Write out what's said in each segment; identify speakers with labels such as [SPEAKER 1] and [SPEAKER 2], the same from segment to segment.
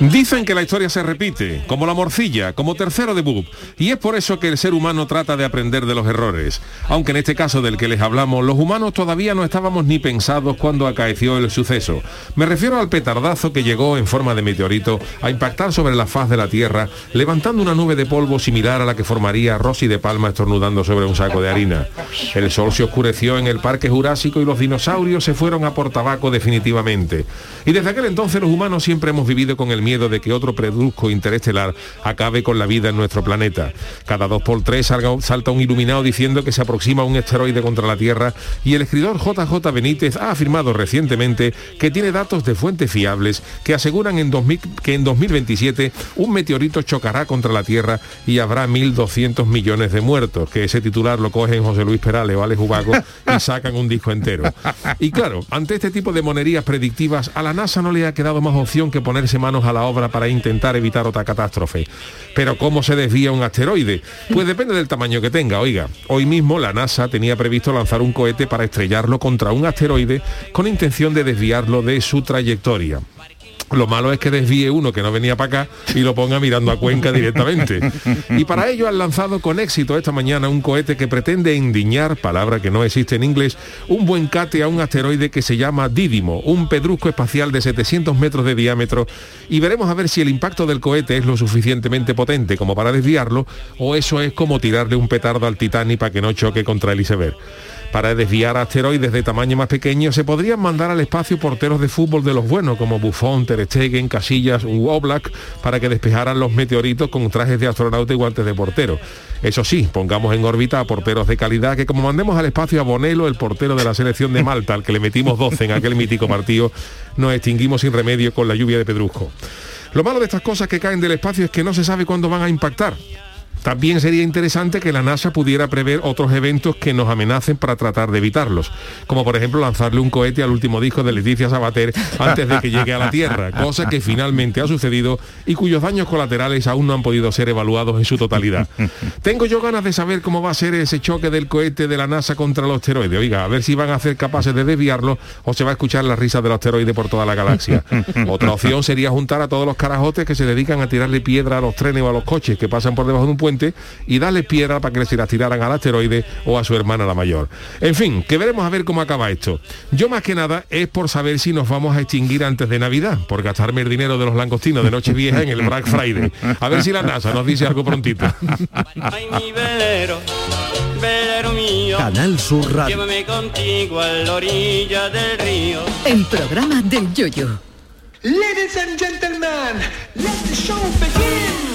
[SPEAKER 1] Dicen que la historia se repite, como la morcilla, como tercero de Bub, y es por eso que el ser humano trata de aprender de los errores. Aunque en este caso del que les hablamos, los humanos todavía no estábamos ni pensados cuando acaeció el suceso. Me refiero al petardazo que llegó en forma de meteorito a impactar sobre la faz de la Tierra, levantando una nube de polvo similar a la que formaría Rosy de Palma estornudando sobre un saco de harina. El sol se oscureció en el Parque Jurásico y los dinosaurios se fueron a por tabaco definitivamente. Y desde aquel entonces los humanos siempre hemos vivido con el miedo de que otro preduzco interestelar acabe con la vida en nuestro planeta. Cada dos por tres salta un iluminado diciendo que se aproxima un asteroide contra la Tierra y el escritor JJ Benítez ha afirmado recientemente que tiene datos de fuentes fiables que aseguran en que en 2027 un meteorito chocará contra la Tierra y habrá 1.200 millones de muertos, que ese titular lo cogen José Luis Perales o Alex Ubago y sacan un disco entero. Y claro, ante este tipo de monerías predictivas, a la NASA no le ha quedado más opción que ponerse manos a la obra para intentar evitar otra catástrofe. Pero ¿cómo se desvía un asteroide? Pues depende del tamaño que tenga. Oiga, hoy mismo la NASA tenía previsto lanzar un cohete para estrellarlo contra un asteroide con intención de desviarlo de su trayectoria. Lo malo es que desvíe uno que no venía para acá y lo ponga mirando a Cuenca directamente. Y para ello han lanzado con éxito esta mañana un cohete que pretende endiñar, palabra que no existe en inglés, un buen cate a un asteroide que se llama Dídimo, un pedrusco espacial de 700 metros de diámetro. Y veremos a ver si el impacto del cohete es lo suficientemente potente como para desviarlo o eso es como tirarle un petardo al Titanic para que no choque contra el iceberg. Para desviar asteroides de tamaño más pequeño se podrían mandar al espacio porteros de fútbol de los buenos como Buffon, Ter Stegen, Casillas u Oblak para que despejaran los meteoritos con trajes de astronauta y guantes de portero. Eso sí, pongamos en órbita a porteros de calidad que como mandemos al espacio a Bonelo, el portero de la selección de Malta, al que le metimos 12 en aquel mítico partido, nos extinguimos sin remedio con la lluvia de pedrusco. Lo malo de estas cosas que caen del espacio es que no se sabe cuándo van a impactar. También sería interesante que la NASA pudiera prever otros eventos que nos amenacen para tratar de evitarlos, como por ejemplo lanzarle un cohete al último disco de Leticia Sabater antes de que llegue a la Tierra, cosa que finalmente ha sucedido y cuyos daños colaterales aún no han podido ser evaluados en su totalidad. Tengo yo ganas de saber cómo va a ser ese choque del cohete de la NASA contra los asteroides. Oiga, a ver si van a ser capaces de desviarlo o se va a escuchar la risa del asteroide por toda la galaxia. Otra opción sería juntar a todos los carajotes que se dedican a tirarle piedra a los trenes o a los coches que pasan por debajo de un puente y darle piedra para que se las tiraran al asteroide o a su hermana la mayor. En fin, que veremos a ver cómo acaba esto. Yo más que nada es por saber si nos vamos a extinguir antes de Navidad, por gastarme el dinero de los langostinos de Nochevieja en el Black Friday. A ver si la NASA nos dice algo prontito.
[SPEAKER 2] Canal Sur Radio. Llévame contigo a la orilla del río. El programa del yoyo. Ladies and gentlemen, let the show begin.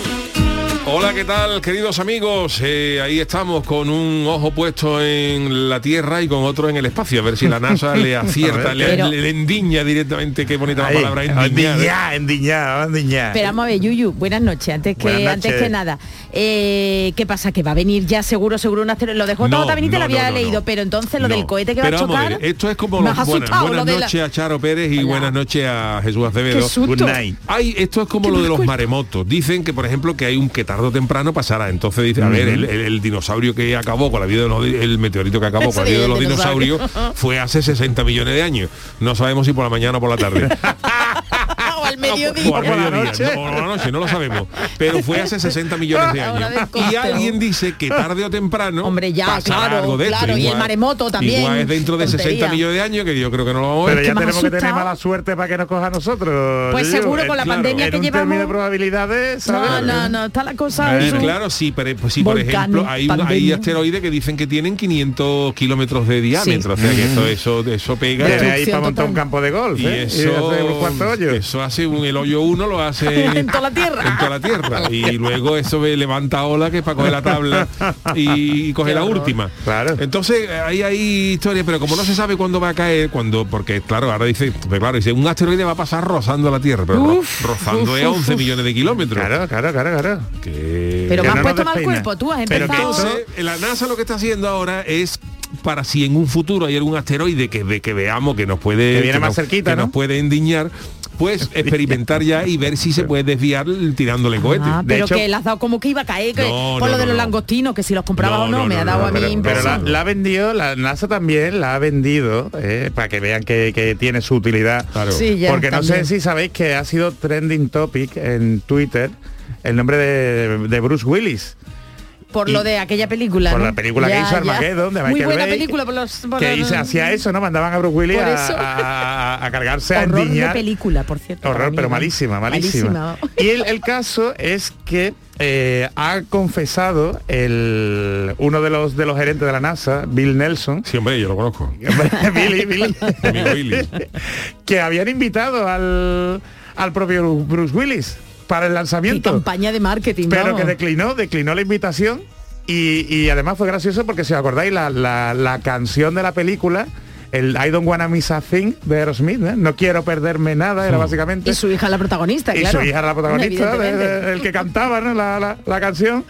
[SPEAKER 1] Hola, ¿qué tal, queridos amigos? Eh, ahí estamos con un ojo puesto en la Tierra y con otro en el espacio. A ver si la NASA le acierta, le, endiña directamente. Qué bonita palabra,
[SPEAKER 3] endiñar. Endiñar, endiñar,
[SPEAKER 4] Pero vamos a ver, Yuyu, buenas noches. Antes que, antes que nada, eh, ¿qué pasa? Que va a venir ya seguro, seguro un asteroide. Lo de J. no, te lo había leído, pero entonces lo del cohete que va a chocar...
[SPEAKER 1] esto es como buenas, noches a Charo Pérez y buenas noches a Jesús Acevedo.
[SPEAKER 4] Good night.
[SPEAKER 1] Hay, esto es como lo de los maremotos. Dicen que, por ejemplo, que hay un que tarde o temprano pasará. Entonces dice, a ver, el, dinosaurio que acabó con la vida de los, el meteorito que acabó con la vida de los dinosaurios fue hace 60 millones de años. No sabemos si por la mañana o por la tarde.
[SPEAKER 4] o al
[SPEAKER 1] noche. o la noche, no lo sabemos. Pero fue hace 60 millones de años. Y alguien dice que tarde o temprano
[SPEAKER 4] Hombre, ya, claro, algo de claro, y el maremoto también.
[SPEAKER 1] Igual es dentro de 60 millones de años, que yo creo que no lo vamos a
[SPEAKER 3] ver. Pero ya tenemos que tener mala suerte para que nos coja a nosotros.
[SPEAKER 4] Pues seguro con la pandemia que llevamos.
[SPEAKER 3] de probabilidades,
[SPEAKER 4] No, no, no, está la cosa.
[SPEAKER 1] claro, sí, pero pues, sí, por ejemplo, hay, hay asteroides que dicen que tienen 500 kilómetros de diámetro, o sea que eso, eso, eso pega.
[SPEAKER 3] Ahí para montar un campo de golf. Y
[SPEAKER 1] ¿eh? eso, eso hace un, el hoyo uno lo hace
[SPEAKER 4] en toda la tierra.
[SPEAKER 1] En toda la tierra. y luego eso levanta ola que es para coger la tabla y coger la última.
[SPEAKER 3] Claro.
[SPEAKER 1] Entonces ahí hay historia, pero como no se sabe cuándo va a caer, cuando, porque claro, ahora dice, pues claro, dice, un asteroide va a pasar rozando la Tierra, pero rozando es a 11 millones de kilómetros.
[SPEAKER 3] Claro, claro, claro, claro.
[SPEAKER 4] pero me has puesto mal cuerpo, tú has empezado.
[SPEAKER 1] Pero la NASA lo que está haciendo ahora es para si en un futuro hay algún asteroide que, que veamos que nos puede
[SPEAKER 3] que más cerquita,
[SPEAKER 1] que nos puede endiñar pues experimentar ya y ver si se puede desviar tirándole cohetes.
[SPEAKER 4] Ah, pero que le has dado como que iba a caer por lo de los langostinos, que si los compraba o no, me ha dado a mí
[SPEAKER 3] pero, la, ha vendido, la NASA también la ha vendido, eh, para que vean que, tiene su utilidad. Porque no sé si sabéis que ha sido trending topic en Twitter el nombre de Bruce Willis
[SPEAKER 4] por lo de aquella película.
[SPEAKER 3] Por la película que hizo Armageddon de Michael
[SPEAKER 4] Muy buena
[SPEAKER 3] Bay,
[SPEAKER 4] película por los,
[SPEAKER 3] que hizo, hacía eso, ¿no? Mandaban a Bruce Willis a, cargarse a
[SPEAKER 4] Horror de película, por cierto.
[SPEAKER 3] Horror, pero malísima, malísima. Y el, caso es que eh, ha confesado el uno de los de los gerentes de la NASA, Bill Nelson.
[SPEAKER 1] Sí, hombre, yo lo conozco.
[SPEAKER 3] Billy, Billy. que habían invitado al, al propio Bruce Willis para el lanzamiento.
[SPEAKER 4] campaña de marketing.
[SPEAKER 3] Pero que declinó, declinó la invitación y, además fue gracioso porque si os acordáis la, la, canción de la película el I don't wanna miss a thing de Aerosmith, ¿eh? no quiero perderme nada, era básicamente.
[SPEAKER 4] Y su hija la protagonista,
[SPEAKER 3] y
[SPEAKER 4] su
[SPEAKER 3] hija la protagonista, el que cantaba ¿no? la, la canción.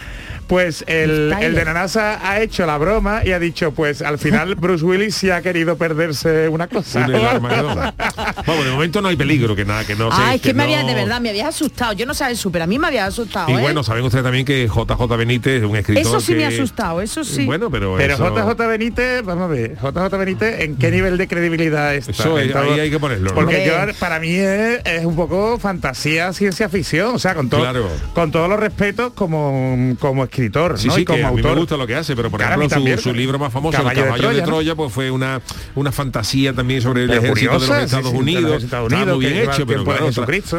[SPEAKER 3] Pues el, el, de Nanasa ha hecho la broma y ha dicho, pues al final Bruce Willis sí ha querido perderse una cosa.
[SPEAKER 1] Vamos, de momento no hay peligro, que nada, que no
[SPEAKER 4] Ah, es que,
[SPEAKER 1] me
[SPEAKER 4] había, de verdad, me habías asustado. Yo no sabía eso, pero a mí me había asustado.
[SPEAKER 1] Y
[SPEAKER 4] ¿eh?
[SPEAKER 1] bueno, saben ustedes también que JJ Benítez es un escritor
[SPEAKER 4] Eso sí
[SPEAKER 1] me
[SPEAKER 4] ha asustado, eso sí.
[SPEAKER 1] Bueno, pero
[SPEAKER 3] Pero JJ Benítez, vamos a ver, JJ Benítez, ¿en qué nivel de credibilidad está?
[SPEAKER 1] Eso ahí hay que ponerlo.
[SPEAKER 3] Porque yo, para mí es, un poco fantasía, ciencia ficción, o sea, con todo, con todos los respetos como, como escritor,
[SPEAKER 1] sí, sí, a mí me gusta lo que hace, pero por ejemplo su, libro más famoso, El caballo de Troya, pues fue una, una fantasía también sobre el ejército de los Estados Unidos. Estados Unidos muy bien hecho, pero claro,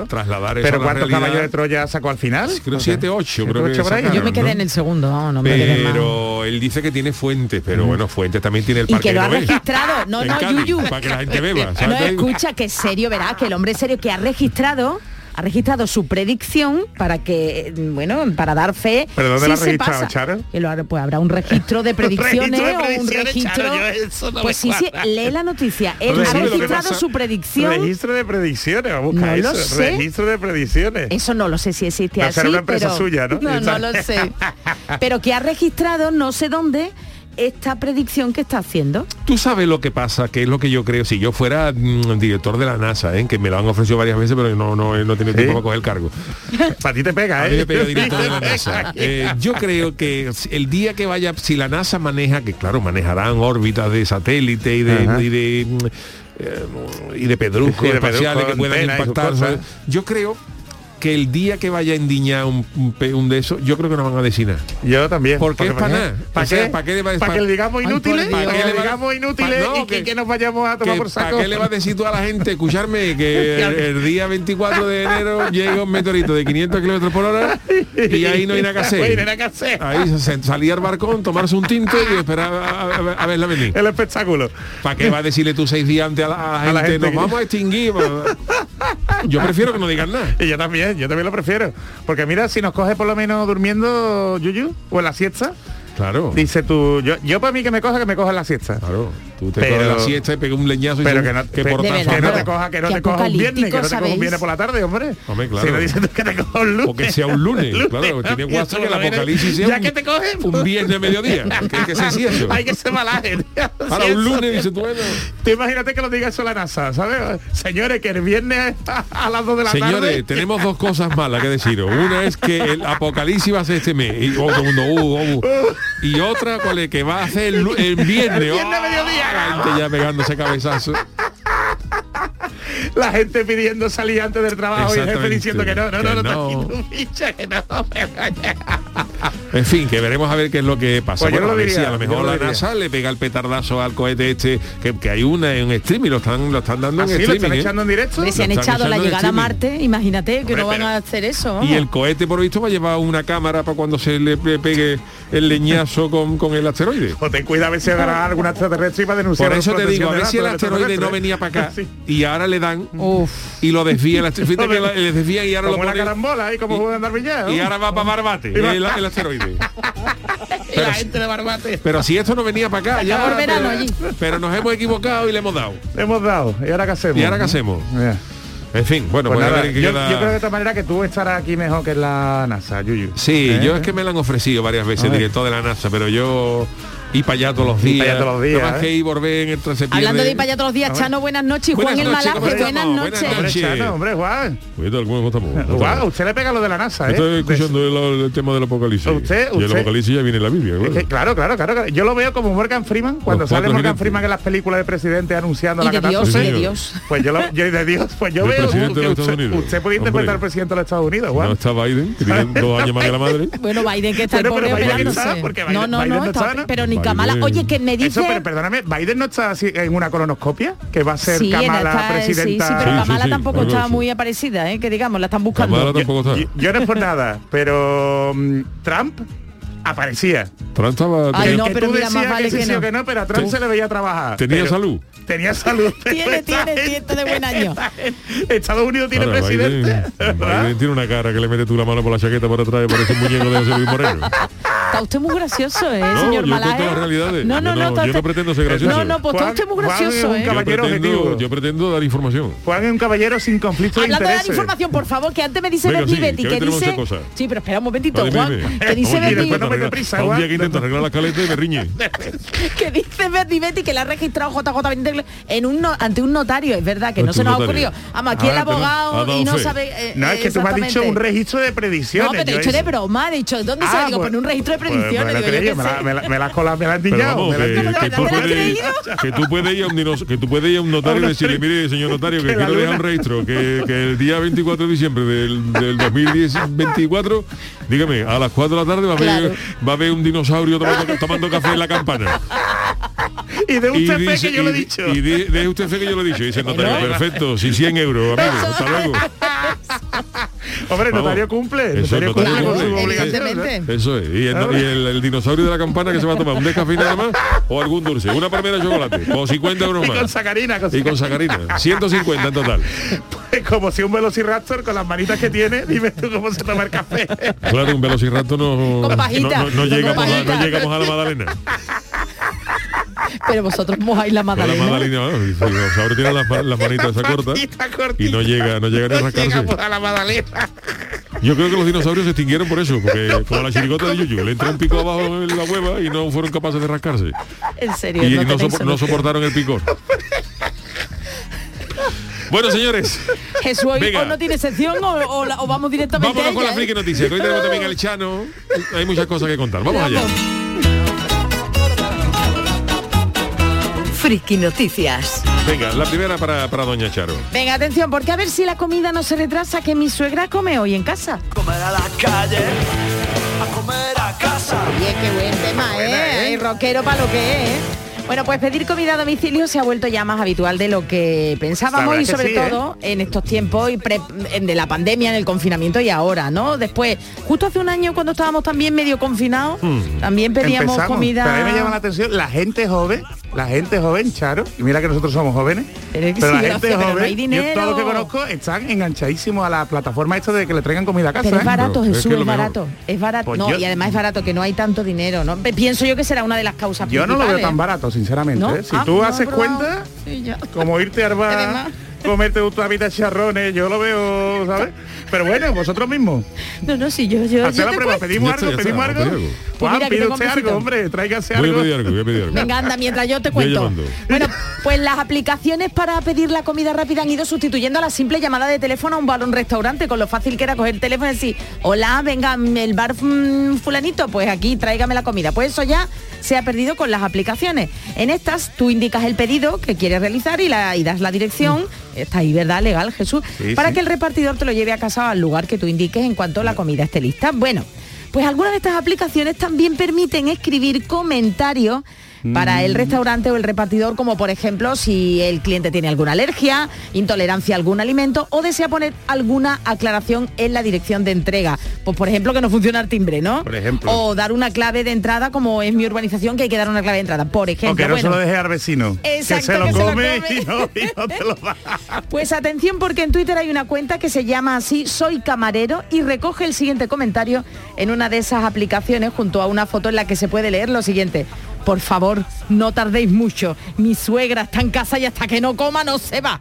[SPEAKER 1] trasladar
[SPEAKER 3] eso ¿Pero cuántos caballos de Troya sacó al final?
[SPEAKER 1] Creo siete, ocho, creo que
[SPEAKER 4] Yo me quedé en el segundo, no, no
[SPEAKER 1] Pero él dice que tiene fuentes, pero mm. bueno, fuentes también tiene el parque
[SPEAKER 4] Y que lo ha registrado, no, no, Yuyu.
[SPEAKER 1] Para que la gente beba.
[SPEAKER 4] No, escucha, que es serio, verás, que el hombre serio que ha registrado ha registrado su predicción para que, bueno, para dar fe.
[SPEAKER 3] ¿Pero dónde la ha registrado, Charo?
[SPEAKER 4] pues habrá un registro de predicciones o un registro. pues sí, sí, lee la noticia. Él ha registrado su predicción.
[SPEAKER 3] Registro de predicciones, vamos a buscar no eso. Lo sé. Registro de predicciones.
[SPEAKER 4] Eso no lo sé si existe
[SPEAKER 3] no
[SPEAKER 4] así.
[SPEAKER 3] una empresa
[SPEAKER 4] pero,
[SPEAKER 3] suya, ¿no?
[SPEAKER 4] No, no lo sé. pero que ha registrado no sé dónde esta predicción que está haciendo.
[SPEAKER 1] Tú sabes lo que pasa, que es lo que yo creo, si yo fuera mm, director de la NASA, ¿eh? que me lo han ofrecido varias veces, pero no, no, no tiene tiempo para coger el cargo.
[SPEAKER 3] para ti te pega, ¿eh?
[SPEAKER 1] director de la NASA. Eh, yo creo que el día que vaya, si la NASA maneja, que claro, manejarán órbitas de satélite y de, y de, eh, y de pedruscos espaciales que puedan impactar. Yo creo que el día que vaya a endiñar un, un, de eso, yo creo que nos van a desinar.
[SPEAKER 3] Yo también.
[SPEAKER 1] Porque, es para nada.
[SPEAKER 3] ¿Para qué? ¿Para qué ¿Para que le digamos inútiles? ¿Para que le digamos inútiles y que, nos vayamos a tomar por saco?
[SPEAKER 1] ¿Para qué le va a decir tú a la gente, escucharme, que el, día 24 de enero llega un meteorito de 500 kilómetros por hora y ahí no hay nada que hacer? Ahí salía al barcón, tomarse un tinto y esperar a, verla venir.
[SPEAKER 3] El espectáculo.
[SPEAKER 1] ¿Para qué va a decirle tú seis días antes a la, gente, nos vamos a extinguir? yo prefiero que no digan nada.
[SPEAKER 3] Y yo también yo también lo prefiero. Porque mira, si nos coge por lo menos durmiendo Yuyu o en la siesta,
[SPEAKER 1] Claro.
[SPEAKER 3] Dice tú, yo, yo para mí que me coja, que me coja la siesta.
[SPEAKER 1] Claro. Tú te pero, coges la siesta y pegas un leñazo y
[SPEAKER 3] pero que, no, que, por que no te coja, que no te coja un viernes, que no te coja un viernes por la tarde, hombre.
[SPEAKER 1] Hombre, claro.
[SPEAKER 3] Si no dices que te coja un lunes.
[SPEAKER 1] O que sea un lunes, claro. Tiene guaso que el apocalipsis sea
[SPEAKER 3] ya que te coge,
[SPEAKER 1] un viernes a mediodía. que, que se eso.
[SPEAKER 3] Hay que ser malaje.
[SPEAKER 1] Para un lunes, dice tú, bueno.
[SPEAKER 3] Tú imagínate que lo diga eso la NASA, ¿sabes? Señores, que el viernes a las 2 de la
[SPEAKER 1] tarde.
[SPEAKER 3] Señores,
[SPEAKER 1] tenemos dos cosas malas que deciros. Una es que el apocalipsis va a ser este mes. Y todo el mundo, Y otra que va a hacer el, viernes.
[SPEAKER 3] El viernes mediodía.
[SPEAKER 1] ya pegándose cabezazo.
[SPEAKER 3] La gente pidiendo salir antes del trabajo y el jefe diciendo que no, no, no, no, que no.
[SPEAKER 1] En fin, que veremos a ver qué es lo que pasa. Pues bueno, a, ver si a lo mejor la NASA le pega el petardazo al cohete este, que, hay una en streaming, lo están, lo están dando en streaming. ¿Lo están
[SPEAKER 3] ¿eh? echando en directo?
[SPEAKER 4] Se han echado la llegada a Marte, imagínate que no van a hacer eso.
[SPEAKER 1] Y el cohete, por visto, va a llevar una cámara para cuando se le pegue el leñazo con, con el asteroide.
[SPEAKER 3] O ten cuidado a ver si agarra alguna extraterrestre y va a denunciar.
[SPEAKER 1] Por eso te digo, a ver si el asteroide no venía para acá y ahora le dan y lo desvían, le desvían y ahora
[SPEAKER 3] como
[SPEAKER 1] lo
[SPEAKER 3] ponen, una carambola y como juegan
[SPEAKER 1] ¿no? Y ahora va para Barbate, el, el asteroide.
[SPEAKER 3] Pero, la gente de Barbate.
[SPEAKER 1] Pero si esto no venía para acá, ya. Pero, allí. pero nos hemos equivocado y le hemos dado.
[SPEAKER 3] Le hemos dado. ¿Y ahora qué hacemos?
[SPEAKER 1] ¿Y ahora qué hacemos? En fin, bueno, pues,
[SPEAKER 3] pues yo, creo de esta manera que tú estarás aquí mejor que en la NASA, Yuyu.
[SPEAKER 1] Sí, ¿Eh? yo es que me lo han ofrecido varias veces, director de la NASA, pero yo y para allá todos los días.
[SPEAKER 3] todos los días.
[SPEAKER 1] más que ir volver en el
[SPEAKER 4] Hablando de ir para allá todos los días, Chano, buenas noches. Buenas Juan el Malaje, buenas noches.
[SPEAKER 3] Buenas noches. Chano, hombre, Juan.
[SPEAKER 1] ¿cómo estamos?
[SPEAKER 3] Juan, usted le pega lo de la NASA, ¿eh?
[SPEAKER 1] Estoy escuchando el, el, tema del apocalipsis.
[SPEAKER 3] Usted,
[SPEAKER 1] y el apocalipsis ya viene en la Biblia,
[SPEAKER 3] claro. claro, claro, claro. Yo lo veo como Morgan Freeman, cuando sale Morgan Freeman en las películas de presidente anunciando la
[SPEAKER 4] catástrofe. de Dios.
[SPEAKER 3] Pues yo, lo, yo de Dios, pues yo veo que usted puede interpretar al presidente de los Estados Unidos, Juan.
[SPEAKER 1] No está Biden, que tiene dos años más que la madre.
[SPEAKER 4] Bueno, Biden que está pobre operándose. No, no, no, pero ni Kamala. Oye, que me dice...
[SPEAKER 3] Eso, pero perdóname, ¿Biden no está en una colonoscopia? Que va a ser Kamala presidenta...
[SPEAKER 4] Sí, sí, pero Kamala tampoco está muy aparecida, ¿eh? que digamos, la están buscando.
[SPEAKER 3] Yo, no es por nada, pero mm, Trump aparecía.
[SPEAKER 1] Trump estaba...
[SPEAKER 4] Ay, no, pero mira, más vale
[SPEAKER 3] que, no. que no. pero a Trump se le veía trabajar.
[SPEAKER 1] ¿Tenía salud?
[SPEAKER 3] Tenía salud.
[SPEAKER 4] Tiene, tiene, tiene de buen año.
[SPEAKER 3] Estados Unidos tiene presidente.
[SPEAKER 1] Biden, tiene una cara que le mete tú la mano por la chaqueta por atrás y parece un muñeco de José Luis Moreno.
[SPEAKER 4] Está usted muy gracioso, ¿eh,
[SPEAKER 1] no,
[SPEAKER 4] señor
[SPEAKER 1] yo
[SPEAKER 4] Malaje?
[SPEAKER 1] las realidades. No, no, no, yo no pretendo ser gracioso.
[SPEAKER 4] No, no, pues está usted muy gracioso,
[SPEAKER 3] ¿eh?
[SPEAKER 1] yo, pretendo, yo pretendo dar información.
[SPEAKER 3] Juan es un caballero sin conflicto
[SPEAKER 4] Hablando
[SPEAKER 3] de
[SPEAKER 4] de dar información, por favor, que antes me dice Bernie Betty, que dice... Sí, pero espera un momentito, Juan. Que dice Bernie...
[SPEAKER 1] Un día que intento arreglar la caleta y me riñe.
[SPEAKER 4] Que dice Bernie Betty que la ha registrado JJ en un ante un notario, es verdad que no se nos ha ocurrido. Vamos, aquí el abogado y no sabe...
[SPEAKER 3] Eh, no, es que tú me has dicho un registro de predicciones.
[SPEAKER 4] No, pero he dicho de broma, he dicho, ¿dónde se digo? Pues un registro de predicciones
[SPEAKER 3] me la, me la, me.
[SPEAKER 1] Que tú puedes ir a un que tú puedes ir a un notario y decirle, mire, señor notario, que quiero dejar un registro, que, que el día 24 de diciembre del, del 2024, dígame, a las 4 de la tarde va a haber, va a haber un dinosaurio tomando, tomando café en la campana.
[SPEAKER 3] y de usted fe que yo lo he dicho.
[SPEAKER 1] Y de, usted fe que yo lo he dicho. dice notario, perfecto, si 100 euros, amigo, hasta luego.
[SPEAKER 3] Hombre, notario cumple. Eso, notario cumple con su obligación.
[SPEAKER 1] Eso es. Y, el, el, dinosaurio de la campana que se va a tomar un descafé nada más o algún dulce. Una palmera de chocolate. Con 50 euros más.
[SPEAKER 3] Y con sacarina.
[SPEAKER 1] y con sacarina. 150 en total.
[SPEAKER 3] Pues como si un velociraptor con las manitas que tiene, dime tú cómo se toma el café.
[SPEAKER 1] Claro, un velociraptor no, no, no, llegamos, a, no llegamos a la Madalena.
[SPEAKER 4] Pero vosotros mojáis la magdalena.
[SPEAKER 1] La magdalena, los ahora tienen las, las manitas esa corta y no llega, no llega ni a rascarse.
[SPEAKER 3] a la magdalena.
[SPEAKER 1] Yo creo que los dinosaurios se extinguieron por eso, porque como la chirigota de Yuyu, le entró un pico abajo en la hueva y no fueron capaces de rascarse.
[SPEAKER 4] En serio.
[SPEAKER 1] Y no, no soportaron el picor. Bueno, señores.
[SPEAKER 4] Jesús, hoy no tiene sección o, o, vamos directamente
[SPEAKER 1] Vámonos
[SPEAKER 4] a
[SPEAKER 1] con la friki noticia. Hoy tenemos también al Chano. Hay muchas cosas que contar. Vamos allá.
[SPEAKER 2] Friki Noticias.
[SPEAKER 1] Venga, la primera para, para Doña Charo.
[SPEAKER 4] Venga, atención, porque a ver si la comida no se retrasa que mi suegra come hoy en casa.
[SPEAKER 5] Comer a la calle, a comer a casa.
[SPEAKER 4] Oye, qué buen tema, ¿eh? ¿eh? rockero para lo que es, ¿eh? Bueno, pues pedir comida a domicilio se ha vuelto ya más habitual de lo que pensábamos y sobre ¿eh? todo en estos tiempos y de la pandemia, en el confinamiento y ahora, ¿no? Después, justo hace un año cuando estábamos también medio confinados, hmm. también pedíamos comida.
[SPEAKER 3] Pero a mí me llama la atención la gente joven la gente joven, Charo, y mira que nosotros somos jóvenes, pero, la gente joven, yo todo lo que conozco están enganchadísimos a la plataforma esto de que le traigan comida a casa.
[SPEAKER 4] Pero es ¿eh? barato, Jesús, es, barato. Es barato. Pues no, y además es barato, que no hay tanto dinero, ¿no? Pienso yo que será una de las causas
[SPEAKER 3] Yo no lo veo tan barato, sinceramente. ¿eh? Si ah, tú haces cuenta, como irte a armar comerte tu de charrones, yo lo veo, ¿sabes? Pero bueno, vosotros mismos.
[SPEAKER 4] No, no, sí, yo... yo,
[SPEAKER 3] yo la prueba, pedimos algo, pedimos algo. Pues pide usted algo, hombre, tráigase algo.
[SPEAKER 1] Voy a pedir algo, voy a pedir algo.
[SPEAKER 4] Venga, anda, mientras yo te cuento. bueno, pues las aplicaciones para pedir la comida rápida han ido sustituyendo a la simple llamada de teléfono a un bar un restaurante, con lo fácil que era coger el teléfono y decir, hola, venga, el bar mm, fulanito, pues aquí, tráigame la comida. Pues eso ya se ha perdido con las aplicaciones. En estas, tú indicas el pedido que quieres realizar y, la, y das la dirección está ahí, ¿verdad? Legal, Jesús. para que el repartidor te lo lleve a casa al lugar que tú indiques en cuanto la comida esté lista. Bueno, pues algunas de estas aplicaciones también permiten escribir comentarios para el mm. restaurante o el repartidor, como por ejemplo si el cliente tiene alguna alergia, intolerancia a algún alimento o desea poner alguna aclaración en la dirección de entrega. Pues por ejemplo que no funciona el timbre, ¿no?
[SPEAKER 3] Por ejemplo.
[SPEAKER 4] O dar una clave de entrada como es mi urbanización que hay que dar una clave de entrada, por ejemplo.
[SPEAKER 3] O que no se lo deje al vecino.
[SPEAKER 4] Exacto,
[SPEAKER 3] que se lo come, Y, no, te lo da.
[SPEAKER 4] Pues atención porque en Twitter hay una cuenta que se llama así Soy Camarero y recoge el siguiente comentario en una de esas aplicaciones junto a una foto en la que se puede leer lo siguiente por favor, no tardéis mucho. Mi suegra está en casa y hasta que no coma no se va.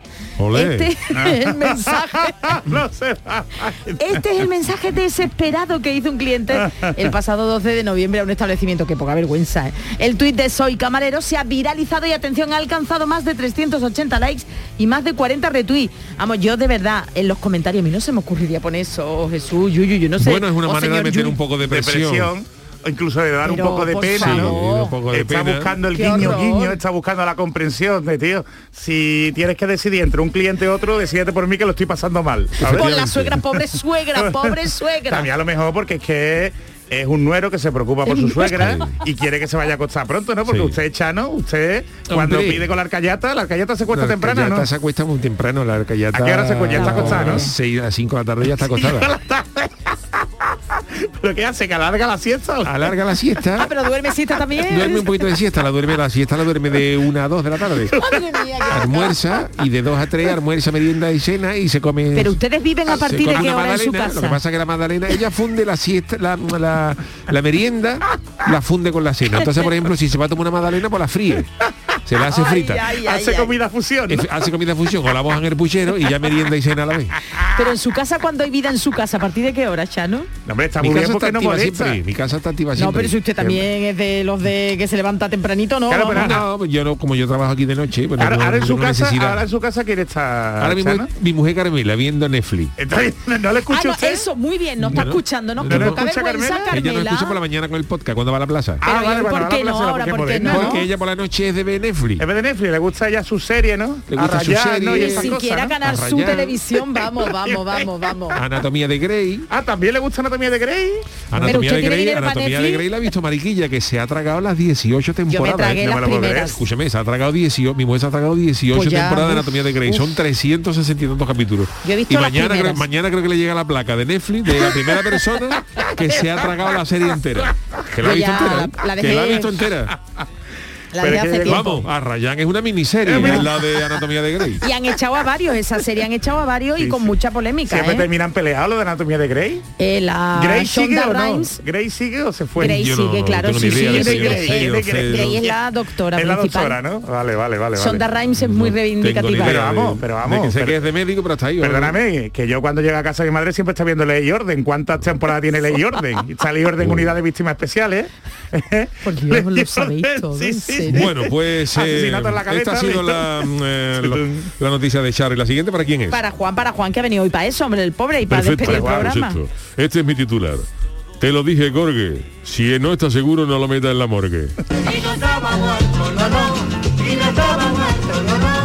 [SPEAKER 4] Este es el mensaje.
[SPEAKER 3] no se va.
[SPEAKER 4] Este es el mensaje desesperado que hizo un cliente el pasado 12 de noviembre a un establecimiento. Qué poca vergüenza. ¿eh? El tuit de Soy Camarero se ha viralizado y atención, ha alcanzado más de 380 likes y más de 40 retweets. Vamos, yo de verdad, en los comentarios, a mí no se me ocurriría poner eso, Jesús, Yuyu, yo no sé.
[SPEAKER 1] Bueno, es una manera de meter un poco de presión
[SPEAKER 3] incluso de dar un poco de pena, ¿no? está buscando el guiño, guiño, está buscando la comprensión de tío. Si tienes que decidir entre un cliente y otro, decídete por mí que lo estoy pasando mal.
[SPEAKER 4] Con la suegra, pobre suegra, pobre suegra.
[SPEAKER 3] También a lo mejor porque es que es un nuero que se preocupa por su suegra y quiere que se vaya a acostar pronto, ¿no? Porque usted es chano, usted cuando pide con la arcayata, la arcayata se cuesta temprano, ¿no?
[SPEAKER 1] se acuesta muy temprano, la arcayata. ¿A
[SPEAKER 3] qué hora se cuesta? Ya está acostada, ¿no?
[SPEAKER 1] 6 a 5 de la tarde ya está acostada.
[SPEAKER 3] ¿Pero qué hace? ¿Que alarga la siesta?
[SPEAKER 1] Alarga la siesta.
[SPEAKER 4] Ah, pero duerme siesta también.
[SPEAKER 1] Duerme un poquito de siesta, la duerme la siesta la duerme de 1 a 2 de la tarde. almuerza y de 2 a 3 almuerza, merienda y cena y se come.
[SPEAKER 4] Pero ustedes viven a partir de qué hora en su casa.
[SPEAKER 1] Lo que pasa es que la Magdalena, ella funde la siesta, la, la, la merienda, la funde con la cena. Entonces, por ejemplo, si se va a tomar una Magdalena, pues la fríe se la hace frita.
[SPEAKER 3] hace comida fusión.
[SPEAKER 1] Hace comida fusión, o la moja en el puchero y ya merienda y cena a la vez.
[SPEAKER 4] Pero en su casa, cuando hay vida en su casa, ¿a partir de qué hora, Chano?
[SPEAKER 3] No, hombre, está mi muy casa bien está no
[SPEAKER 1] siempre. Mi casa está activa siempre.
[SPEAKER 4] No, pero si usted también es de los de que se levanta tempranito, ¿no?
[SPEAKER 1] Claro, pero no, no, yo no, como yo trabajo aquí de noche,
[SPEAKER 3] pues ahora, en su casa, ahora en su casa quiere estar.
[SPEAKER 1] Ahora mismo mi mujer Carmela viendo Netflix.
[SPEAKER 3] no le escucho ah,
[SPEAKER 4] Eso, muy bien, no está escuchando, ¿no? No, no escucha
[SPEAKER 1] Carmela. Ella no escucha por la mañana con el podcast cuando va a la plaza.
[SPEAKER 4] Ah, vale, ¿por qué no ahora? ¿Por qué no?
[SPEAKER 1] Porque ella por la noche es de Netflix.
[SPEAKER 3] Es de Netflix le gusta ya su serie, ¿no?
[SPEAKER 1] Le gusta su serie.
[SPEAKER 4] Ni siquiera ganar su televisión, vamos, vamos, vamos, vamos.
[SPEAKER 1] Anatomía de Grey.
[SPEAKER 3] Ah, ¿también le gusta Anatomía de Grey?
[SPEAKER 1] Anatomía de Grey, Anatomía de Grey la ha visto Mariquilla, que se ha tragado las 18 temporadas.
[SPEAKER 4] Yo me no me
[SPEAKER 1] Escúchame, se ha tragado 18, mi mujer se ha tragado 18 pues temporadas de Anatomía de Grey. Son 362 capítulos. y mañana creo, mañana creo que le llega la placa de Netflix de la primera persona que se ha tragado la serie entera. Que la ha visto entera. Que la ha visto entera vamos, a Ryan es una miniserie, la de Anatomía de Grey.
[SPEAKER 4] Y han echado a varios, esa serie han echado a varios y con mucha polémica.
[SPEAKER 3] Siempre
[SPEAKER 4] ¿eh?
[SPEAKER 3] terminan peleados lo de Anatomía de Grey.
[SPEAKER 4] Eh, la
[SPEAKER 3] Grey sigue o no? Grey sigue o se fue.
[SPEAKER 4] Grey sigue, claro, sí, sí. Grey es la doctora
[SPEAKER 3] Es la doctora, ¿no? Vale, vale, vale.
[SPEAKER 4] Sonda Rhimes es muy reivindicativa.
[SPEAKER 3] Pero vamos, pero vamos.
[SPEAKER 1] Que sé que es de médico, pero está ahí.
[SPEAKER 3] Perdóname, que yo cuando llego a casa de mi madre siempre está viendo Ley y Orden. ¿Cuántas temporadas tiene Ley y Orden? Está Ley y Orden Unidad de Víctimas Especiales.
[SPEAKER 4] Por Dios, lo sabéis todo.
[SPEAKER 1] Bueno, pues eh, esta ha sido eh, la, noticia de Charlie. ¿La siguiente para quién es?
[SPEAKER 4] Para Juan, para Juan, que ha venido hoy para eso, hombre, el pobre, y para despedir el programa.
[SPEAKER 1] Este es mi titular. Te lo dije, Gorge. Si no está seguro, no lo meta en la morgue.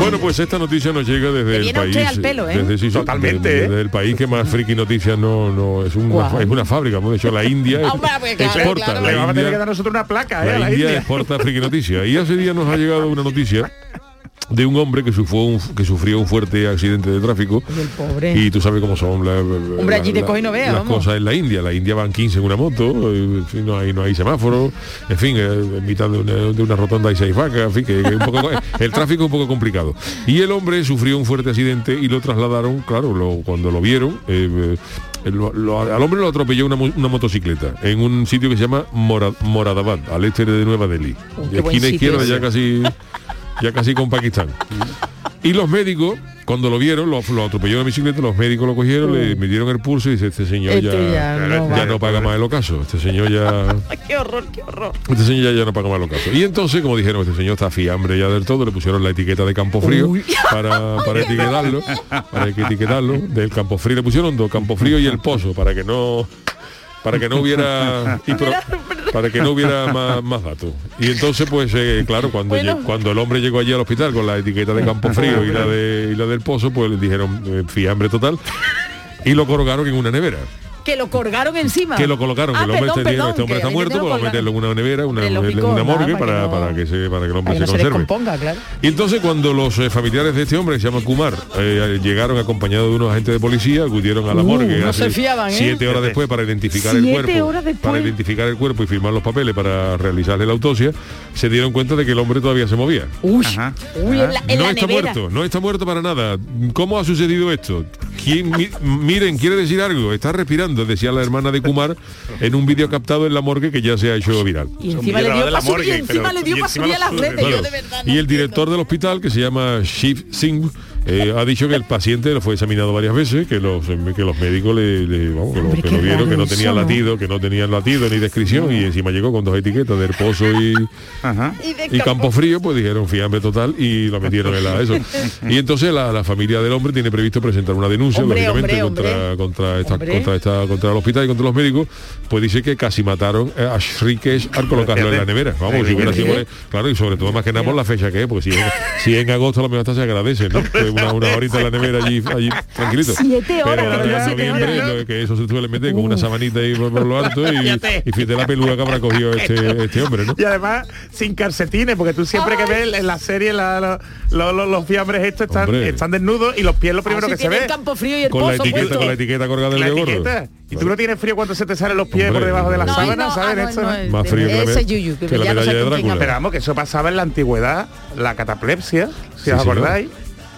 [SPEAKER 1] Bueno, pues esta noticia nos llega desde el país.
[SPEAKER 4] Al pelo, ¿eh? desde,
[SPEAKER 3] Totalmente.
[SPEAKER 1] Desde, ¿eh? el país que más friki noticias no, no es una, es una fábrica, hemos dicho la India pues exporta.
[SPEAKER 3] La vamos a tener que dar nosotros una placa,
[SPEAKER 1] ¿eh? La, India, exporta friki noticias. Y hace días nos ha llegado una noticia de un hombre que sufrió un, que sufrió un fuerte accidente de tráfico. Y, tú sabes cómo son
[SPEAKER 4] las
[SPEAKER 1] cosas en la India. La India van 15 en una moto no hay no hay semáforo. En fin eh, en mitad de una, rotonda hay seis vacas en fin que, el tráfico es un poco complicado. Y el hombre sufrió un fuerte accidente y lo trasladaron claro cuando lo vieron eh, al hombre lo atropelló una, motocicleta en un sitio que se llama Moradabad, al este de Nueva Delhi. de esquina izquierda ya casi ya casi con Pakistán. Y los médicos, cuando lo vieron, lo, atropelló la bicicleta, los médicos lo cogieron, le midieron el pulso y dice, este señor este ya, no, paga más el ocaso. Este señor ya...
[SPEAKER 4] qué horror, qué horror.
[SPEAKER 1] Este señor ya, no paga más el ocaso. Y entonces, como dijeron, este señor está fiambre ya del todo, le pusieron la etiqueta de campo frío para, para etiquetarlo. Para etiquetarlo. Del campo frío le pusieron dos, campo frío y el pozo, para que no para que no hubiera para que no hubiera más, datos. Y entonces, pues eh, claro, cuando, cuando el hombre llegó allí al hospital con la etiqueta de campo frío y la de y la del pozo, pues le dijeron eh, fiambre total y lo colocaron en una nevera
[SPEAKER 4] que lo colgaron encima.
[SPEAKER 1] Que lo colocaron, que el hombre, este, este hombre está muerto, vamos a meterlo en una nevera, una, una morgue para, para, que se, para que el hombre se conserve. Y entonces cuando los eh, familiares de este hombre, que se llama Kumar, eh, llegaron acompañados de unos agentes de policía, acudieron a la uh, morgue
[SPEAKER 4] no se fiaban,
[SPEAKER 1] ¿eh? siete horas después para identificar el cuerpo. Para identificar el cuerpo y firmar los papeles para realizarle la autopsia, se dieron cuenta de que el hombre todavía se movía.
[SPEAKER 4] Uy,
[SPEAKER 1] no está muerto, no está muerto para nada. ¿Cómo ha sucedido esto? ¿Quién, miren, quiere decir algo, está respirando decía la hermana de Kumar, en un vídeo captado en la morgue que ya se ha hecho viral.
[SPEAKER 4] Y encima le dio para las
[SPEAKER 1] Y el director del hospital, que se llama Shiv Singh, eh, ha dicho que el paciente lo fue examinado varias veces, que los, que los médicos le, vamos, que, lo, vieron, que no tenía latido, que no tenía latido ni descripción, y encima llegó con dos etiquetas de pozo y, y, campo frío, pues dijeron fiambre total y lo metieron en la eso. Y entonces la, familia del hombre tiene previsto presentar una denuncia, lógicamente, contra, contra, esta, contra, esta, contra el hospital y contra los médicos, pues dice que casi mataron a Shrikesh al colocarlo en la nevera. Vamos, si hubiera sido, claro, y sobre todo más que nada por la fecha que es, porque si, si en agosto a lo mejor hasta se agradece, ¿no? Una, una horita en la nevera allí, allí tranquilito.
[SPEAKER 4] Siete horas.
[SPEAKER 1] Pero en noviembre, que eso se suele meter con una sabanita ahí por, lo alto y, y fíjate la peluda que habrá cogido este, este hombre, ¿no?
[SPEAKER 3] Y además sin calcetines, porque tú siempre que ves en la serie la, los fiambres estos están, están desnudos y los pies lo primero que se ve.
[SPEAKER 4] El campo frío y el
[SPEAKER 1] con, la etiqueta, con la etiqueta colgada del gorro.
[SPEAKER 3] Y tú no tienes frío cuando se te salen los pies por debajo de la sábana, ¿sabes?
[SPEAKER 1] Más frío que la medalla de Drácula.
[SPEAKER 3] Pero vamos, que eso pasaba en la antigüedad, la cataplepsia, si os acordáis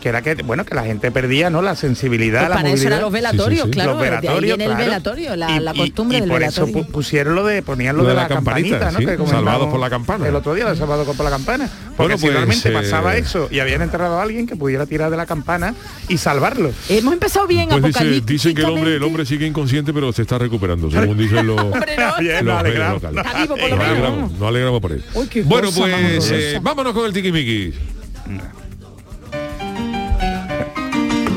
[SPEAKER 3] que era que bueno que la gente perdía no la sensibilidad pues la
[SPEAKER 4] para
[SPEAKER 3] eso
[SPEAKER 4] eran los velatorios claro los velatorios, el velatorio la, la costumbre y, y
[SPEAKER 3] por eso pusieron lo de ponían lo, de, la, campanita, ¿no? que
[SPEAKER 1] salvados por la campana.
[SPEAKER 3] el otro día salvados por la campana. Porque si pues, realmente eh, pasaba eso y habían enterrado a alguien que pudiera tirar de la campana y salvarlo.
[SPEAKER 4] Hemos empezado bien
[SPEAKER 1] pues dicen que el hombre el hombre sigue inconsciente pero se está recuperando según dicen los,
[SPEAKER 3] no, alegramos,
[SPEAKER 1] no alegramos por él. Bueno pues eh, vámonos con el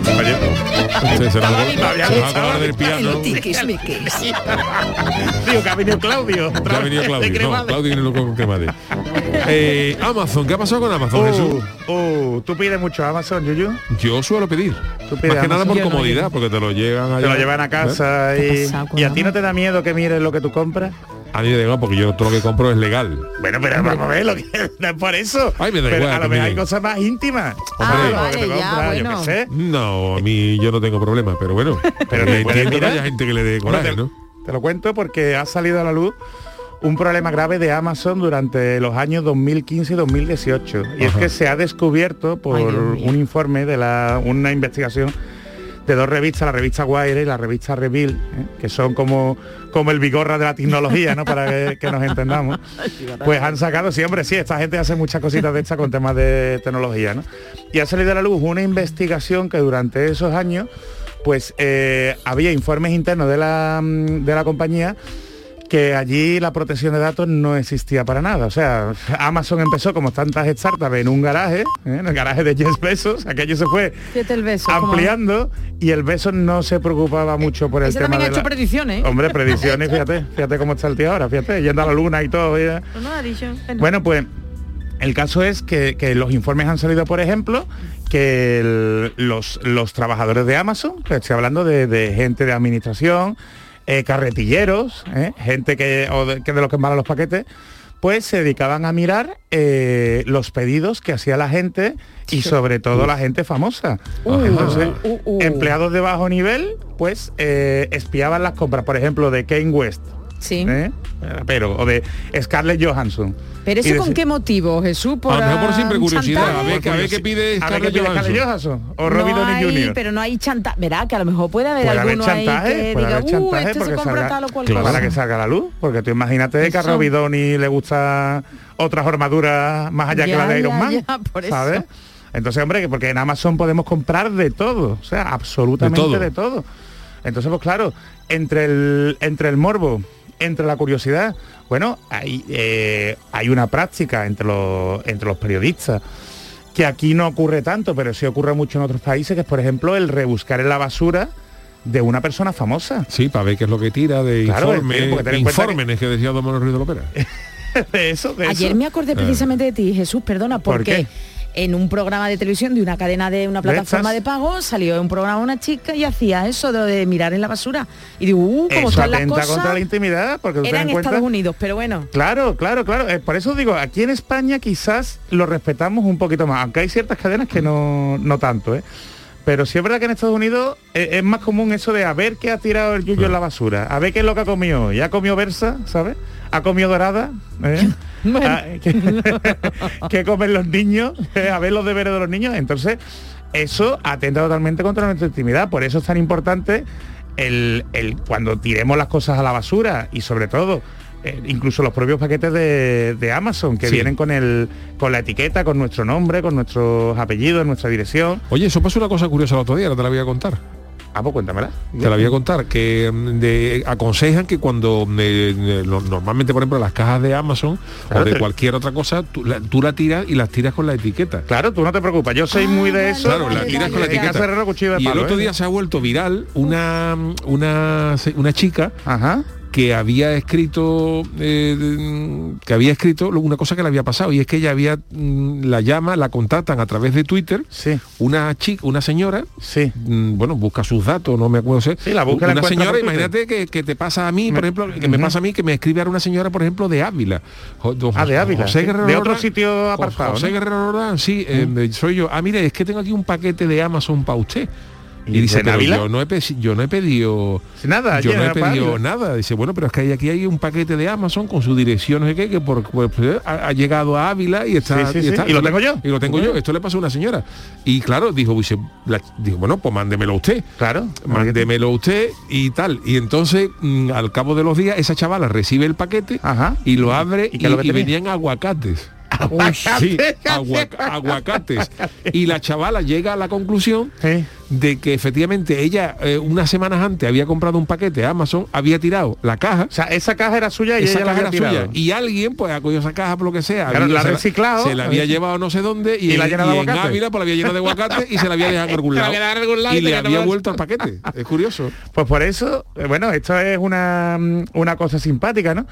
[SPEAKER 1] tiquimiqui
[SPEAKER 3] Se, se, había del piano. Digo que ha venido Claudio.
[SPEAKER 1] ha venido Claudio. No, Claudio loco con cremade. Eh, Amazon, ¿qué ha pasado con Amazon,
[SPEAKER 3] oh,
[SPEAKER 1] Jesús?
[SPEAKER 3] Oh, ¿Tú pides mucho Amazon, Yuyu?
[SPEAKER 1] Yo suelo pedir. Más que nada por comodidad, porque te lo llevan allá.
[SPEAKER 3] Te lo llevan a casa y, y a ti no te da miedo que mires lo que tú compras.
[SPEAKER 1] A mí me da igual porque yo todo lo que compro es legal.
[SPEAKER 3] Bueno, pero vamos a ver lo que no es por eso.
[SPEAKER 1] Ay, me da pero igual,
[SPEAKER 3] a lo mejor hay cosas más íntimas. Ah,
[SPEAKER 4] vale, ya,
[SPEAKER 1] sé. No, a mí yo no tengo problema, pero bueno. pero me entiendo que haya gente que le dé coraje, ¿no?
[SPEAKER 3] Te lo cuento porque ha salido a la luz un problema grave de Amazon durante los años 2015 y 2018. Y es que se ha descubierto por un informe de la, una investigación de dos revistas, la revista Wire y la revista Reveal, ¿eh? que son como, como el vigorra de la tecnología, ¿no? Para que, nos entendamos. Pues han sacado, sí, hombre, sí, esta gente hace muchas cositas de estas con temas de tecnología, ¿no? Y ha salido a la luz una investigación que durante esos años, pues eh, había informes internos de la, de la compañía que allí la protección de datos no existía para nada. O sea, Amazon empezó como tantas startups en un garaje, ¿eh? en el garaje de Jeff Bezos, aquello se fue ampliando y el Bezos no se preocupaba mucho por el tema de
[SPEAKER 4] ha hecho predicciones.
[SPEAKER 3] Hombre, predicciones, fíjate, fíjate cómo está el tío ahora, fíjate, yendo a la luna y todo. Pues bueno, pues el caso es que, los informes han salido, por ejemplo, que los, los trabajadores de Amazon, que estoy hablando de gente de administración, eh, carretilleros, eh, gente que, de, que de los que embalan los paquetes, pues se dedicaban a mirar eh, los pedidos que hacía la gente y sobre todo la gente famosa. Uh, Entonces, uh, uh. empleados de bajo nivel, pues espiaban las compras, por ejemplo, de Kane West.
[SPEAKER 4] Sí.
[SPEAKER 3] Pero, o de Scarlett Johansson
[SPEAKER 4] ¿Pero eso con qué motivo, Jesús?
[SPEAKER 1] Por a lo mejor por siempre curiosidad. A ver, a ver qué pide Scarlett
[SPEAKER 3] Johansson. O Robbie
[SPEAKER 4] no
[SPEAKER 3] Downey Jr.
[SPEAKER 4] Pero no hay chantaje. Verá, que a lo mejor puede haber puede alguno haber chantaje, ahí que puede diga, haber chantaje uh, este porque se compra salga, tal o cual
[SPEAKER 3] Para que salga a la luz. Porque tú imagínate que a Robbie Downey le gusta otras armaduras más allá que la de Iron Man. Ya, por ¿sabes? Eso. Entonces, hombre, porque en Amazon podemos comprar de todo. O sea, absolutamente de todo. De todo. Entonces, pues claro, entre el, entre el morbo, entre la curiosidad, bueno, hay, eh, hay una práctica entre los, entre los periodistas que aquí no ocurre tanto, pero sí ocurre mucho en otros países, que es por ejemplo el rebuscar en la basura de una persona famosa.
[SPEAKER 1] Sí, para ver qué es lo que tira de informes, que... decía Don Manuel Ruiz de Lopera.
[SPEAKER 4] de eso, Ayer me acordé precisamente de ti, Jesús, perdona, porque en un programa de televisión de una cadena de una plataforma de, pago, salió en un programa una chica y hacía eso de, mirar en la basura. Y digo, uh, ¿cómo están las cosas?
[SPEAKER 3] contra la intimidad, porque
[SPEAKER 4] Era en Estados Unidos, pero bueno.
[SPEAKER 3] Claro, claro, claro. Eh, por eso digo, aquí en España quizás lo respetamos un poquito más, aunque hay ciertas cadenas que no, no tanto, ¿eh? Pero sí es verdad que en Estados Unidos eh, es, más común eso de a ver qué ha tirado el yuyo en la basura, a ver qué es lo que ha comido. Ya ha comido versa, ¿sabes? Ha comido dorada. ¿eh? Ah, ¿Qué, comen los niños? ¿Eh? A ver los deberes de los niños. Entonces, eso atenta totalmente contra nuestra intimidad. Por eso es tan importante el, cuando tiremos las cosas a la basura y sobre todo eh, incluso los propios paquetes de, Amazon que vienen con el con la etiqueta, con nuestro nombre, con nuestros apellidos, nuestra dirección.
[SPEAKER 1] Oye, eso pasó una cosa curiosa el otro día, ahora te la voy a contar.
[SPEAKER 3] Ah, pues cuéntamela.
[SPEAKER 1] Te la voy a contar, que mm, aconsejan que cuando eh, normalmente, por ejemplo, las cajas de Amazon o de cualquier otra cosa, tú la, tiras y las tiras con la etiqueta.
[SPEAKER 3] Claro, tú no te preocupas, yo soy muy de eso.
[SPEAKER 1] Claro, la tiras con la etiqueta. y el otro día se ha vuelto viral una, una, una chica Ajá que había escrito eh, que había escrito una cosa que le había pasado y es que ella había mm, la llama la contactan a través de Twitter sí. una chica una señora sí. Mm, bueno busca sus datos no me acuerdo sí, la busca una señora imagínate que, te pasa a mí por ejemplo que me pasa a mí que me escribe ahora una señora por ejemplo de Ávila.
[SPEAKER 3] Ah de Ávila de otro sitio apartado
[SPEAKER 1] José Guerrero Rodán sí eh, soy yo. Ah mire es que tengo aquí un paquete de Amazon para usted y, dice, yo no, he yo no he pedido
[SPEAKER 3] nada,
[SPEAKER 1] yo no he pedido nada. Dice, bueno, pero es que aquí hay un paquete de Amazon con su dirección, no sé qué, que por, pues, pues, ha, llegado a Ávila y está,
[SPEAKER 3] y, lo tengo yo.
[SPEAKER 1] Y lo tengo yo. Esto le pasó a una señora. Y claro, dijo, dice, dijo, bueno, pues mándemelo usted.
[SPEAKER 3] Claro.
[SPEAKER 1] Mándemelo usted y tal. Y entonces, mm, al cabo de los días, esa chavala recibe el paquete y lo abre y, y venían aguacates sí, aguacates. Y la chavala llega a la conclusión de que efectivamente ella eh, unas semanas antes había comprado un paquete a Amazon, había tirado la caja.
[SPEAKER 3] O sea, esa caja era suya y esa ella la había suya.
[SPEAKER 1] Y alguien pues ha cogido esa caja por lo que sea.
[SPEAKER 3] la ha reciclado.
[SPEAKER 1] Se la había llevado no sé dónde y, la llenado en Ávila pues la había llenado de aguacate y se la había dejado en algún lado. y, le había vuelto al paquete. Es curioso.
[SPEAKER 3] Pues por eso, eh, bueno, esto es una, una cosa simpática, ¿no?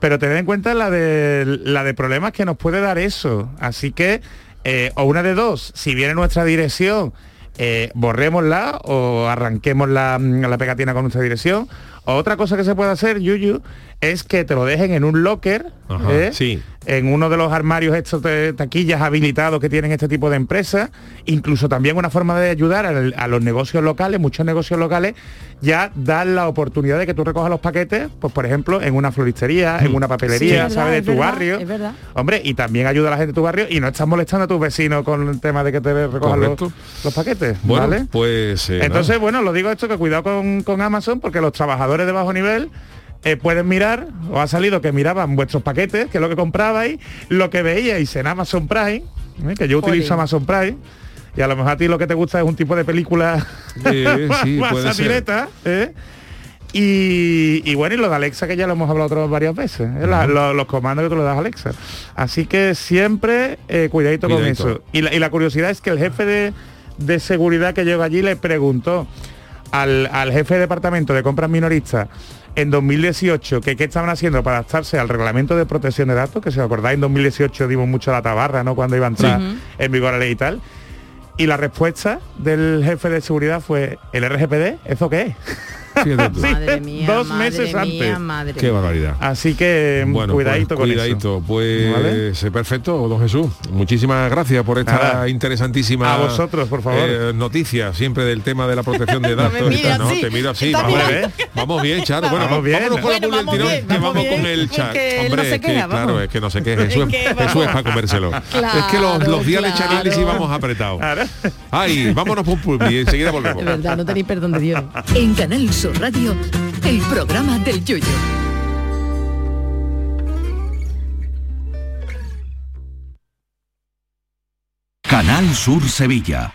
[SPEAKER 3] Pero tened en cuenta la de, la de problemas que nos puede dar eso. Así que, eh, o una de dos, si viene nuestra dirección, eh, borrémosla o arranquemos la, la pegatina con nuestra dirección. O otra cosa que se puede hacer, Yuyu, es que te lo dejen en un locker, ¿eh?
[SPEAKER 1] sí.
[SPEAKER 3] en uno de los armarios estos de taquillas habilitados que tienen este tipo de empresas, incluso también una forma de ayudar a, los negocios locales, muchos negocios locales ya dan la oportunidad de que tú recojas los paquetes, pues por ejemplo, en una floristería, en mm. una papelería, ¿sabes? De tu barrio. Hombre, y también ayuda a la gente de tu barrio y no estás molestando a tus vecinos con el tema de que te recojan los, paquetes.
[SPEAKER 1] ¿vale? pues
[SPEAKER 3] eh, Entonces, bueno, lo digo esto que cuidado con, con Amazon porque los trabajadores de bajo nivel eh, pueden mirar, o ha salido que miraban vuestros paquetes, que es lo que comprabais, lo que veíais en Amazon Prime, ¿eh? que yo utilizo Amazon Prime, y a lo mejor a ti lo que te gusta es un tipo de película más ¿eh? Y, bueno, y lo de Alexa que ya lo hemos hablado otras varias veces, los, comandos que tú le das a Alexa. Así que siempre cuidadito, con eso. Y la, curiosidad es que el jefe de, seguridad que llegó allí le preguntó al, al jefe de departamento de compras minoristas en 2018 que qué estaban haciendo para adaptarse al reglamento de protección de datos, que si os acordáis en 2018 dimos mucho la tabarra, ¿no? Cuando iba a entrar en vigor la ley y tal. Y la respuesta del jefe de seguridad fue, ¿el RGPD? ¿Eso qué es?
[SPEAKER 4] Madre mía,
[SPEAKER 3] dos meses antes.
[SPEAKER 4] Madre
[SPEAKER 1] Qué barbaridito
[SPEAKER 3] Así que
[SPEAKER 1] bueno, cuidadito pues, cuidadito. Pues eh, perfecto, don Jesús. Muchísimas gracias por esta interesantísima
[SPEAKER 3] a vosotros, por favor.
[SPEAKER 1] Eh, noticia siempre del tema de la protección de datos. no, te miro así. Vamos, bien. vamos bien, Charo. Bueno, vamos bien. Vámonos con vamos bien, que vamos con el chat. Hombre, es que, claro, es que no sé qué. Jesús, es para comérselo. es que los, días de Chanelis íbamos apretados. Ay, vámonos por un y enseguida volvemos.
[SPEAKER 4] De verdad, no tenéis perdón de Dios.
[SPEAKER 6] En Canal Radio, el programa del Yoyo.
[SPEAKER 7] Canal Sur Sevilla.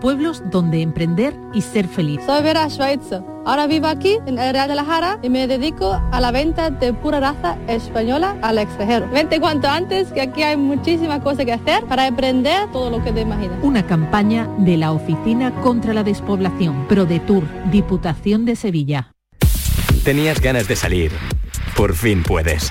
[SPEAKER 8] pueblos donde emprender y ser feliz.
[SPEAKER 9] Soy Vera Schweitzer. Ahora vivo aquí en el Real de la Jara y me dedico a la venta de pura raza española al extranjero. Vente cuanto antes que aquí hay muchísimas cosas que hacer para emprender todo lo que te imaginas.
[SPEAKER 8] Una campaña de la Oficina contra la Despoblación, ProDetour, Diputación de Sevilla.
[SPEAKER 10] Tenías ganas de salir. Por fin puedes.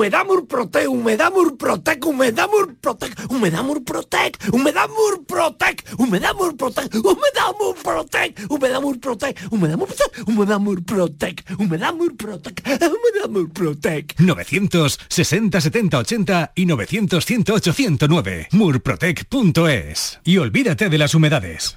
[SPEAKER 11] Humedamur Protec, Humedamur Protec, Humedamur Protec, Humedamur Protec, Humedamur Protec, Humedamur Protec, Humedamur Protec, Humedamur Protec, Humedamur Protec, Humedamur Protec, Humedamur Protec, Humedamur Protec.
[SPEAKER 12] 960 70 80 y 900 108 109. Murprotec.es. Y olvídate de las humedades.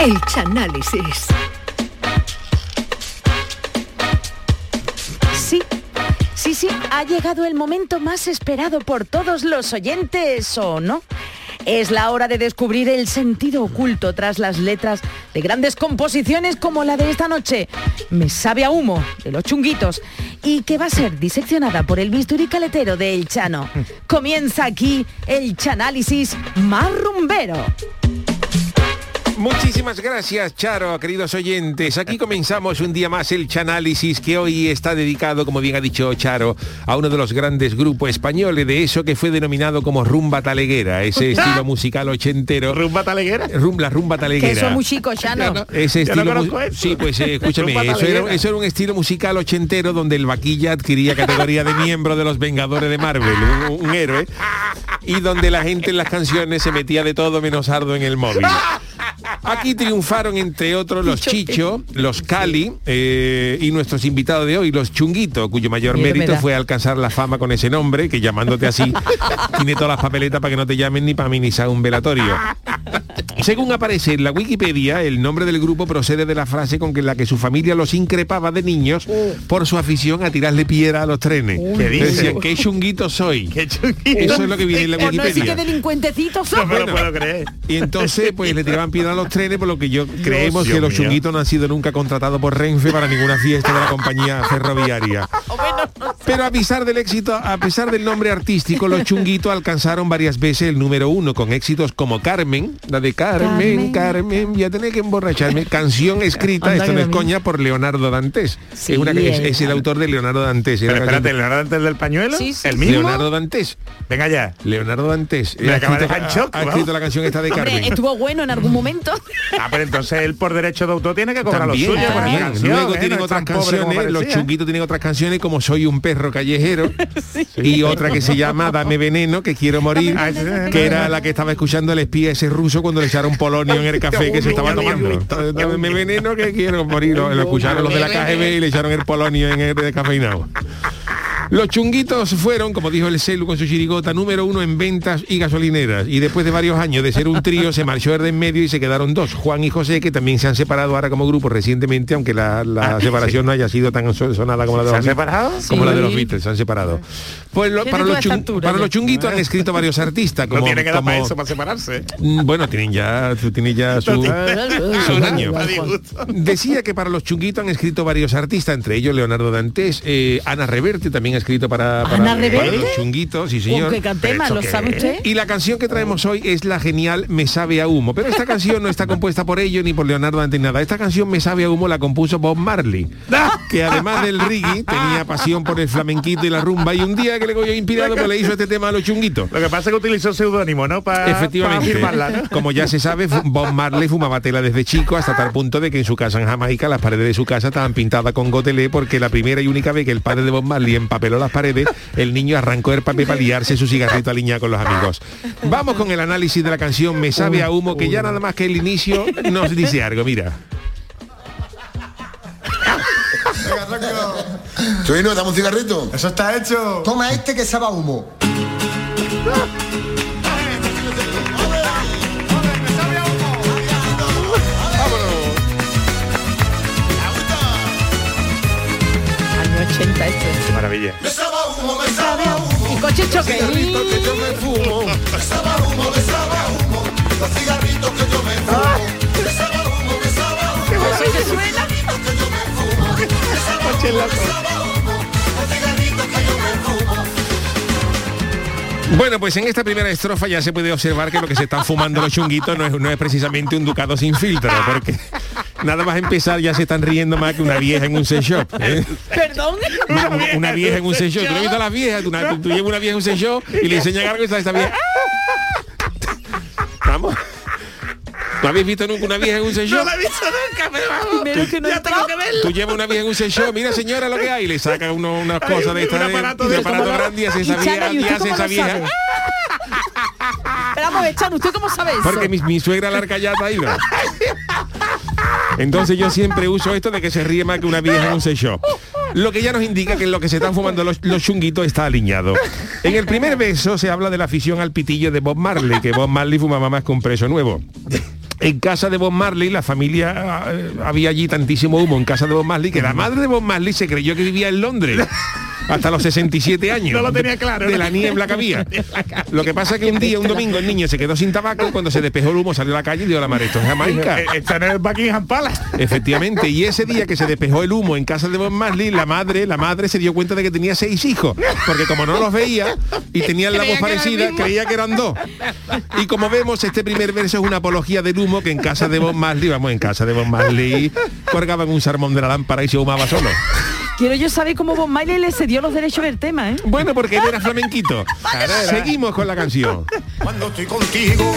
[SPEAKER 6] El Chanálisis.
[SPEAKER 4] Sí, sí, sí, ha llegado el momento más esperado por todos los oyentes, ¿o no? Es la hora de descubrir el sentido oculto tras las letras de grandes composiciones como la de esta noche, Me sabe a humo, de los chunguitos, y que va a ser diseccionada por el bisturí caletero de El Chano. Comienza aquí el Chanálisis más rumbero.
[SPEAKER 1] Muchísimas gracias, Charo, queridos oyentes. Aquí comenzamos un día más el Chanálisis que hoy está dedicado, como bien ha dicho Charo, a uno de los grandes grupos españoles de eso que fue denominado como rumba taleguera, ese estilo musical ochentero.
[SPEAKER 3] ¿Rumba taleguera?
[SPEAKER 1] la rumba taleguera.
[SPEAKER 4] Que eso muy chico, Chano.
[SPEAKER 1] ese estilo Sí, pues eh, escúchame, eso era, eso era, un estilo musical ochentero donde el vaquilla adquiría categoría de miembro de los Vengadores de Marvel, un, un héroe, y donde la gente en las canciones se metía de todo menos ardo en el móvil. Aquí triunfaron, entre otros, los Chicho, los Cali eh, y nuestros invitados de hoy, los Chunguitos, cuyo mayor mérito fue alcanzar la fama con ese nombre, que llamándote así, tiene todas las papeletas para que no te llamen ni para minizar un velatorio. Según aparece en la Wikipedia, el nombre del grupo procede de la frase con que la que su familia los increpaba de niños por su afición a tirarle piedra a los trenes. ¿Qué Decían, qué chunguito soy. Eso es lo que viene en la Wikipedia.
[SPEAKER 4] qué son.
[SPEAKER 3] No me lo puedo creer.
[SPEAKER 1] Y entonces, pues le tiraban piedra a los trenes, por lo que yo creemos que los chunguitos no han sido nunca contratados por Renfe para ninguna fiesta de la compañía ferroviaria. Pero a pesar del éxito, a pesar del nombre artístico, los chunguitos alcanzaron varias veces el número uno con éxitos como Carmen, la de Carmen, Carmen, ya tenés que emborracharme, canción escrita, esto no es coña, por Leonardo Dantes. es, una, es, el autor de Leonardo Dantes.
[SPEAKER 3] Pero espérate, ¿Leonardo Dantes del pañuelo?
[SPEAKER 4] Sí,
[SPEAKER 3] ¿El mismo?
[SPEAKER 1] Leonardo Dantes.
[SPEAKER 3] Venga ya.
[SPEAKER 1] Leonardo Dantes.
[SPEAKER 3] Me de
[SPEAKER 1] ha escrito la canción esta de Carmen.
[SPEAKER 4] Hombre, estuvo bueno en algún momento.
[SPEAKER 3] Ah, pero entonces él por derecho de autor tiene que cobrar lo suyo
[SPEAKER 1] también.
[SPEAKER 3] canción,
[SPEAKER 1] Luego
[SPEAKER 3] ¿eh?
[SPEAKER 1] tienen
[SPEAKER 3] No
[SPEAKER 1] otras canciones, los chunguitos tienen otras canciones como Soy un perro callejero y otra que se llama Dame veneno, que quiero morir,
[SPEAKER 3] Ah,
[SPEAKER 1] que era la que estaba escuchando el espía ese ruso cuando le echaron polonio en el café que se estaba tomando. Dame veneno que quiero morir. Lo, lo escucharon los de la KGB y le echaron el polonio en el descafeinado. Los chunguitos fueron, como dijo el celu con su chirigota, número uno en ventas y gasolineras. Y después de varios años de ser un trío, se marchó el de en medio y se quedaron dos, Juan y José, que también se han separado ahora como grupo recientemente, aunque la, la
[SPEAKER 3] Ah,
[SPEAKER 1] separación
[SPEAKER 3] sí.
[SPEAKER 1] no haya sido tan so- sonada como la de
[SPEAKER 3] ¿Se
[SPEAKER 1] los
[SPEAKER 3] han
[SPEAKER 1] Beatles.
[SPEAKER 3] separado?
[SPEAKER 1] Como la de los. Beatles, se han separado. Pues lo- para, los
[SPEAKER 4] esta
[SPEAKER 1] chung-
[SPEAKER 4] altura
[SPEAKER 1] para
[SPEAKER 4] ya.
[SPEAKER 1] los chunguitos han escrito varios artistas. Como,
[SPEAKER 3] no tiene que dar para
[SPEAKER 1] como-
[SPEAKER 3] eso, para separarse.
[SPEAKER 1] Mm, Bueno, tienen ya, tú tienes ya su, sus años. Decía que para los chunguitos han escrito varios artistas, entre ellos Leonardo Dantes, eh, Ana Reverte también ha escrito para, para,
[SPEAKER 4] ¿Ana
[SPEAKER 1] para
[SPEAKER 4] Reverte?
[SPEAKER 1] los chunguitos, sí señor.
[SPEAKER 4] Qué
[SPEAKER 1] ¿Pero
[SPEAKER 4] ¿lo sabe usted?
[SPEAKER 1] Y la canción que traemos hoy es la genial Me sabe a humo. Pero esta canción no está compuesta por ellos ni por Leonardo ni nada. Esta canción Me sabe a humo la compuso Bob Marley, que además del reggae tenía pasión por el flamenquito y la rumba. Y un día que le cogió inspirado, pues le hizo este tema a los chunguitos.
[SPEAKER 3] Lo que pasa es que utilizó seudónimo, ¿no? Para
[SPEAKER 1] Efectivamente,
[SPEAKER 3] firmarla, ¿no?
[SPEAKER 1] como ya se sabe, Bob Marley fumaba tela desde chico hasta tal punto de que en su casa en Jamaica las paredes de su casa estaban pintadas con gotelé porque la primera y única vez que el padre de Bob Marley empapeló las paredes, el niño arrancó el papel para liarse su cigarrito a liñar con los amigos. Vamos con el análisis de la canción Me sabe a humo, que ya nada más que el inicio nos dice algo, mira.
[SPEAKER 13] Churino, dame un cigarrito.
[SPEAKER 14] Eso está hecho. Toma este que sabe a humo.
[SPEAKER 3] Maravilla.
[SPEAKER 13] Me humo, me humo.
[SPEAKER 4] Y coche choque.
[SPEAKER 13] Los cigarritos que yo me fumo. Me humo, me humo.
[SPEAKER 4] Que
[SPEAKER 13] yo me fumo. Me humo, me humo. Que.
[SPEAKER 1] Bueno, pues en esta primera estrofa ya se puede observar que lo que se están fumando los chunguitos no es, no es precisamente un ducado sin filtro, porque nada más empezar ya se están riendo más que una vieja en un sex shop. ¿eh?
[SPEAKER 4] Perdón.
[SPEAKER 1] Una, una- una vieja en un sex shop. ¿Tú no has visto a las viejas? Tú, una- tú llevas una vieja en un sex shop y le enseñan algo y está esta vieja. Vamos. ¿No habéis visto nunca una vieja en un sex shop?
[SPEAKER 3] No la he visto nunca, pero vamos.
[SPEAKER 4] Primero que no
[SPEAKER 3] ya tengo que verlo.
[SPEAKER 1] Tú llevas una vieja en un sex shop, mira señora lo que hay, y le sacan uno- unas
[SPEAKER 3] Ay,
[SPEAKER 1] cosas de
[SPEAKER 3] un
[SPEAKER 1] estas de,
[SPEAKER 3] aparato
[SPEAKER 1] de
[SPEAKER 3] de
[SPEAKER 1] aparato grande y hace esa vieja,
[SPEAKER 4] ¿y
[SPEAKER 1] hace esa vieja.
[SPEAKER 4] Pero vamos a ¿usted cómo sabe eso?
[SPEAKER 1] Porque mi, mi suegra la arcayata ha ido. Entonces yo siempre uso esto de que se ríe más que una vieja en un shop. Lo que ya nos indica que lo que se están fumando los, los chunguitos está alineado. En el primer beso se habla de la afición al pitillo de Bob Marley, que Bob Marley fumaba más que un preso nuevo. En casa de Bob Marley, la familia, eh, había allí tantísimo humo en casa de Bob Marley que la madre de Bob Marley se creyó que vivía en Londres. Hasta los 67 años.
[SPEAKER 3] No lo tenía claro,
[SPEAKER 1] De la niebla que había. Lo que pasa es que un día, un domingo, el niño se quedó sin tabaco y cuando se despejó el humo salió a la calle y dio la mar. Esto es Jamaica.
[SPEAKER 3] Eh, Está en el Buckingham Palace.
[SPEAKER 1] Efectivamente, y ese día que se despejó el humo en casa de Bob Marley, la madre, la madre se dio cuenta de que tenía seis hijos, porque como no los veía y tenían la voz parecida, creía que eran dos. Y como vemos, este primer verso es una apología del humo que en casa de Bob Marley, vamos, en casa de Bob Marley, colgaban un sermón de la lámpara y se humaba solo.
[SPEAKER 4] Quiero yo saber cómo Bob Marley le cedió los derechos del tema, ¿eh?
[SPEAKER 1] Bueno, porque él era flamenquito. Seguimos con la canción.
[SPEAKER 13] Cuando estoy contigo,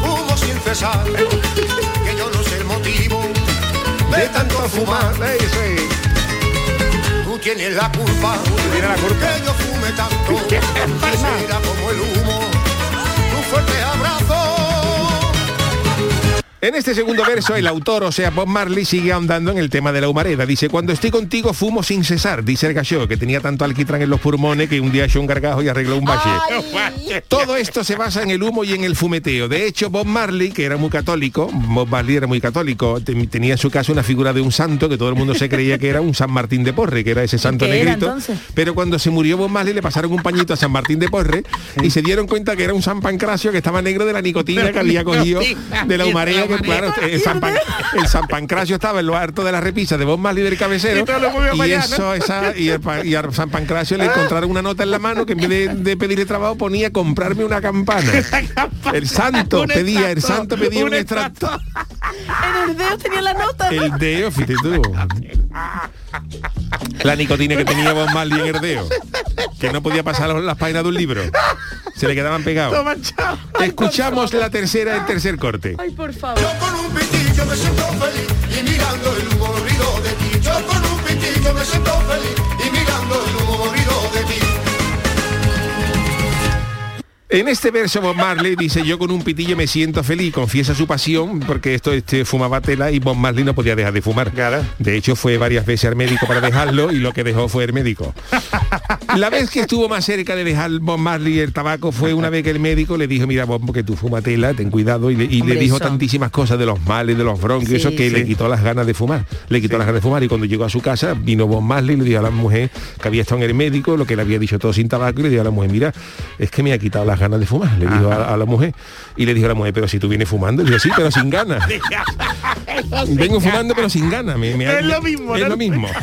[SPEAKER 13] fumo sin cesar. Que yo no sé el motivo de tanto fumar. Tú tienes la culpa,
[SPEAKER 3] tienes la culpa.
[SPEAKER 13] que yo fume tanto. Será como el humo, un fuerte abrazo.
[SPEAKER 1] En este segundo verso, el autor, o sea, Bob Marley, sigue ahondando en el tema de la humareda. Dice, cuando estoy contigo fumo sin cesar, dice el gallo, que tenía tanto alquitrán en los pulmones que un día echó un gargajo y arregló un valle. Todo esto se basa en el humo y en el fumeteo. De hecho, Bob Marley, que era muy católico, Bob Marley era muy católico, tenía en su casa una figura de un santo que todo el mundo se creía que era un San Martín de Porre, que era ese santo negrito. Pero cuando se murió Bob Marley le pasaron un pañito a San Martín de Porre y se dieron cuenta que era un San Pancracio que estaba negro de la nicotina que había cogido de la humarea, que claro, el San, Pancracio estaba en lo harto de la repisa de Bob Marley del cabecero y, eso, esa, y, a San Pancracio le encontraron una nota en la mano que en vez de, pedirle trabajo ponía comprarme una campana. el santo pedía, el santo pedía un, extracto.
[SPEAKER 4] En el dedo tenía la nota.
[SPEAKER 1] El dedo, fíjate tú. La nicotina que tenía Bob Marley en el dedo. Que no podía pasar las páginas de un libro. Se le quedaban pegados. Escuchamos la tercera, el tercer corte.
[SPEAKER 4] Ay, por favor.
[SPEAKER 13] Yo con un pitillo me siento feliz y mirando el humo de ti. Yo con un pitillo me siento feliz y mirando el humo de ti.
[SPEAKER 1] En este verso Bob Marley dice yo con un pitillo me siento feliz, confiesa su pasión porque esto este, fumaba tela y Bob Marley no podía dejar de fumar. De hecho fue varias veces al médico para dejarlo y lo que dejó fue el médico. La vez que estuvo más cerca de dejar Bob Marley el tabaco fue una vez que el médico le dijo mira Bob que tú fuma tela, ten cuidado y le, dijo tantísimas cosas de los males, de los bronquios, eso que le quitó las ganas de fumar. Le quitó las ganas de fumar y cuando llegó a su casa vino Bob Marley y le dijo a la mujer que había estado en el médico, lo que le había dicho todo sin tabaco y le dijo a la mujer mira es que me ha quitado las ganas de fumar. Le dijo a, la mujer. Y le dijo a la mujer, pero si tú vienes fumando, le dijo, sí, pero sin ganas. Vengo fumando pero sin ganas.
[SPEAKER 3] es lo mismo.
[SPEAKER 1] Es lo mismo.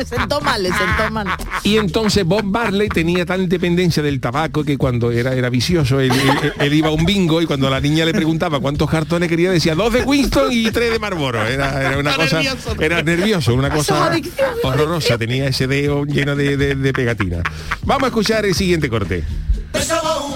[SPEAKER 4] le sentó mal, le sentó mal.
[SPEAKER 1] Y entonces Bob Marley tenía tal dependencia del tabaco que cuando era, era vicioso, él, iba a un bingo y cuando la niña le preguntaba cuántos cartones quería, decía dos de Winston y tres de Marlboro. Era, una cosa. Era nervioso, una cosa horrorosa. Tenía ese dedo lleno de, de pegatina. Vamos a escuchar el siguiente corte.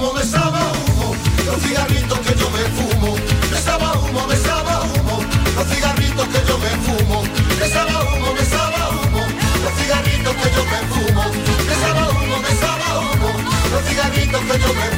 [SPEAKER 13] Humo, besaba humo, los cigarritos que yo me fumo. Besaba humo, besaba humo, los cigarritos que yo me fumo. Besaba humo, besaba humo, los cigarritos que yo me fumo. Besaba humo, besaba humo, los cigarritos que yo me fumo.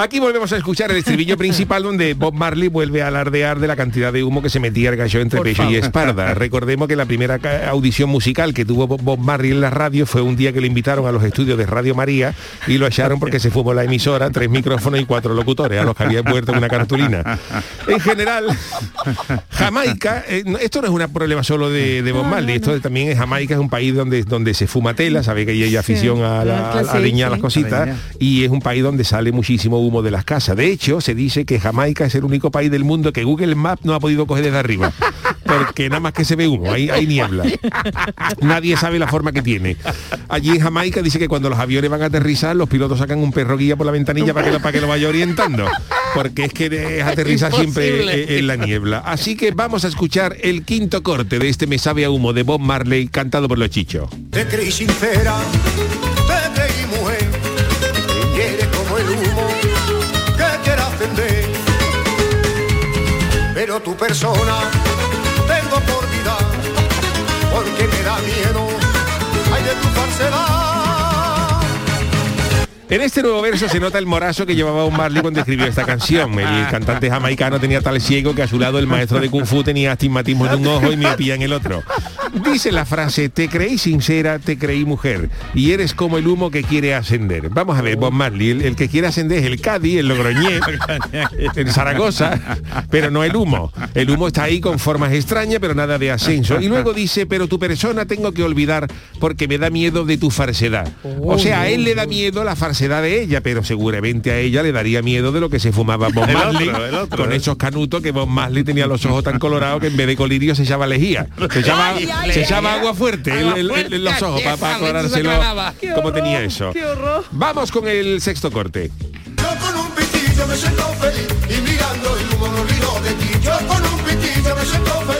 [SPEAKER 1] Aquí volvemos a escuchar el estribillo principal donde Bob Marley vuelve a alardear de la cantidad de humo que se metía el gallo entre pecho y espalda. Recordemos que la primera audición musical que tuvo Bob Marley en la radio fue un día que le invitaron a los estudios de Radio María y lo echaron porque se fumó la emisora, tres micrófonos y cuatro locutores, a los que había puesto en una cartulina. En general, Jamaica, eh, esto no es un problema solo de, Bob Marley, esto también es Jamaica, es un país donde, donde se fuma tela, sabe que hay afición a, la, a, las cositas, y es un país donde sale muchísimo humo de las casas. De hecho, se dice que Jamaica es el único país del mundo que Google Maps no ha podido coger desde arriba. Porque nada más que se ve humo, hay, hay niebla. Nadie sabe la forma que tiene. Allí en Jamaica dice que cuando los aviones van a aterrizar, los pilotos sacan un perro guía por la ventanilla para que lo, para que lo vaya orientando. Porque es que es aterrizar siempre en la niebla. Así que vamos a escuchar el quinto corte de este Me sabe a humo de Bob Marley cantado por los chichos.
[SPEAKER 13] Te creí sincera, persona tengo por vida, porque me da miedo, ay de tu falsedad.
[SPEAKER 1] En este nuevo verso se nota el morazo que llevaba un Marley cuando escribió esta canción. El cantante jamaicano tenía tal ciego que a su lado el maestro de Kung Fu tenía astigmatismo en un ojo y miopía en el otro. Dice la frase, te creí sincera, te creí mujer, y eres como el humo que quiere ascender. Vamos a ver, Bob Marley, el, el que quiere ascender es el Cádiz, el Logroñé, el Zaragoza, pero no el humo. El humo está ahí con formas extrañas, pero nada de ascenso. Y luego dice, pero tu persona tengo que olvidar porque me da miedo de tu falsedad. O sea, a él le da miedo la falsedad de ella, pero seguramente a ella le daría miedo de lo que se fumaba Bob
[SPEAKER 3] El
[SPEAKER 1] Marley
[SPEAKER 3] otro, el otro,
[SPEAKER 1] con
[SPEAKER 3] ¿eh?
[SPEAKER 1] esos canutos que Bob Marley tenía los ojos tan colorados que en vez de colirio se echaba lejía. Se echaba,
[SPEAKER 13] Ay, ay,
[SPEAKER 1] se echaba
[SPEAKER 13] ay.
[SPEAKER 1] agua fuerte en, en- en- en los ojos para, para aclarárselo cómo
[SPEAKER 13] horror,
[SPEAKER 1] tenía eso.
[SPEAKER 13] qué horror.
[SPEAKER 1] Vamos con el sexto corte.
[SPEAKER 13] Yo con un pitillo me siento feliz y mirando el humo me olvido de ti. Yo con un pitillo me siento feliz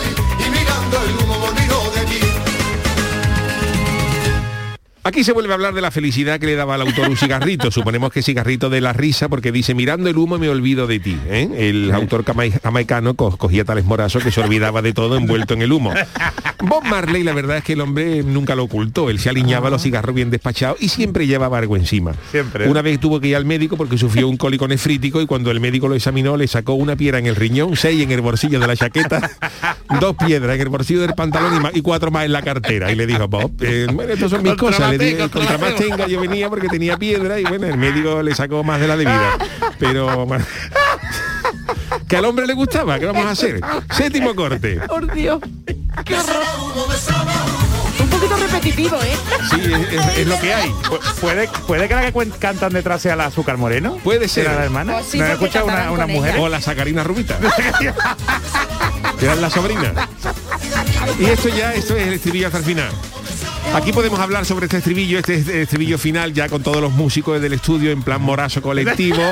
[SPEAKER 1] Aquí se vuelve a hablar de la felicidad que le daba al autor un cigarrito. Suponemos que cigarrito de la risa, porque dice, mirando el humo me olvido de ti. ¿eh? El autor jamaicano co- cogía tales morazos que se olvidaba de todo envuelto en el humo. Bob Marley, la verdad es que el hombre nunca lo ocultó. Él se aliñaba los cigarros bien despachados y siempre llevaba algo encima.
[SPEAKER 3] Siempre.
[SPEAKER 1] Una vez tuvo que ir al médico porque sufrió un cólico nefrítico y cuando el médico lo examinó le sacó una piedra en el riñón, seis en el bolsillo de la chaqueta, dos piedras en el bolsillo del pantalón y, cuatro más en la cartera. Y le dijo, Bob, eh, bueno, estas son mis cosas. Le dije, contra más tenga, yo venía porque tenía piedra y bueno, el médico le sacó más de la debida. Pero bueno, que al hombre le gustaba, ¿qué vamos a hacer? Séptimo corte.
[SPEAKER 4] Por Dios. Qué. Un poquito repetitivo, ¿eh?
[SPEAKER 1] Sí, es, es- es lo que hay.
[SPEAKER 3] Pu- ¿Puede, ¿Puede que la que cantan detrás sea la azúcar moreno?
[SPEAKER 1] Puede ser.
[SPEAKER 3] ¿Era la hermana?
[SPEAKER 4] Pues sí,
[SPEAKER 3] ¿No he
[SPEAKER 4] porque
[SPEAKER 3] escuchado una, una mujer?
[SPEAKER 1] O la sacarina rubita. que eran la sobrina. Y esto ya, esto es el estribillo hasta el final. Aquí podemos hablar sobre este estribillo, este estribillo final ya con todos los músicos del estudio en plan morazo colectivo,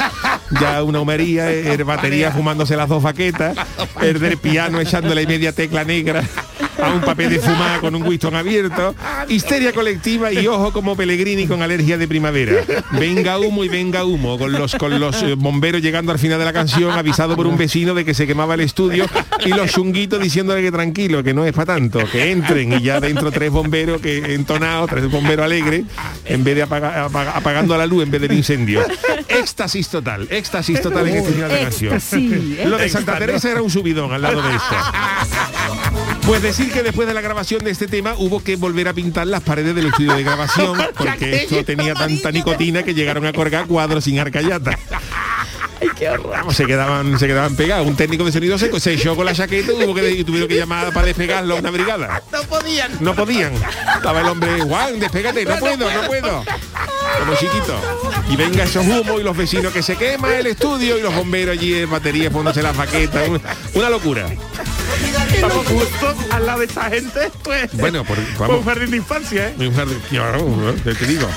[SPEAKER 1] ya una humería, el batería fumándose las dos baquetas, el del piano echándole media tecla negra a un papel de fumada con un Winston abierto, histeria colectiva y ojo como Pellegrini con alergia de primavera. Venga humo y venga humo, con los, con los eh, bomberos llegando al final de la canción, avisado por un vecino de que se quemaba el estudio y los chunguitos diciéndole que tranquilo, que no es para tanto, que entren y ya dentro tres bomberos que entonados, tres bomberos alegres, en vez de apaga- apaga- apagando la luz en vez del incendio. Éxtasis total, éxtasis total en este final de canción.
[SPEAKER 4] Éxtasis,
[SPEAKER 1] Lo de Santa Teresa era un subidón al lado de esto. Pues decir que después de la grabación de este tema hubo que volver a pintar las paredes del estudio de grabación porque esto tenía tanta nicotina que llegaron a colgar cuadros sin arcayata. Vamos, se quedaban, se quedaban pegados. Un técnico de sonido seco se echó con la chaqueta y hubo que, y tuvieron que llamar para despegarlo a una brigada.
[SPEAKER 11] No podían.
[SPEAKER 1] No podían. Estaba el hombre, Juan, despégate, no puedo, no puedo. Como chiquito. Y venga esos humos y los vecinos que se quema el estudio y los bomberos allí en batería poniéndose las baquetas. Una, una locura.
[SPEAKER 3] Justo al lado de esa gente, pues.
[SPEAKER 1] Bueno, por, vamos.
[SPEAKER 3] un jardín de infancia, ¿eh?
[SPEAKER 1] Un jardín- ¿no? te, digo.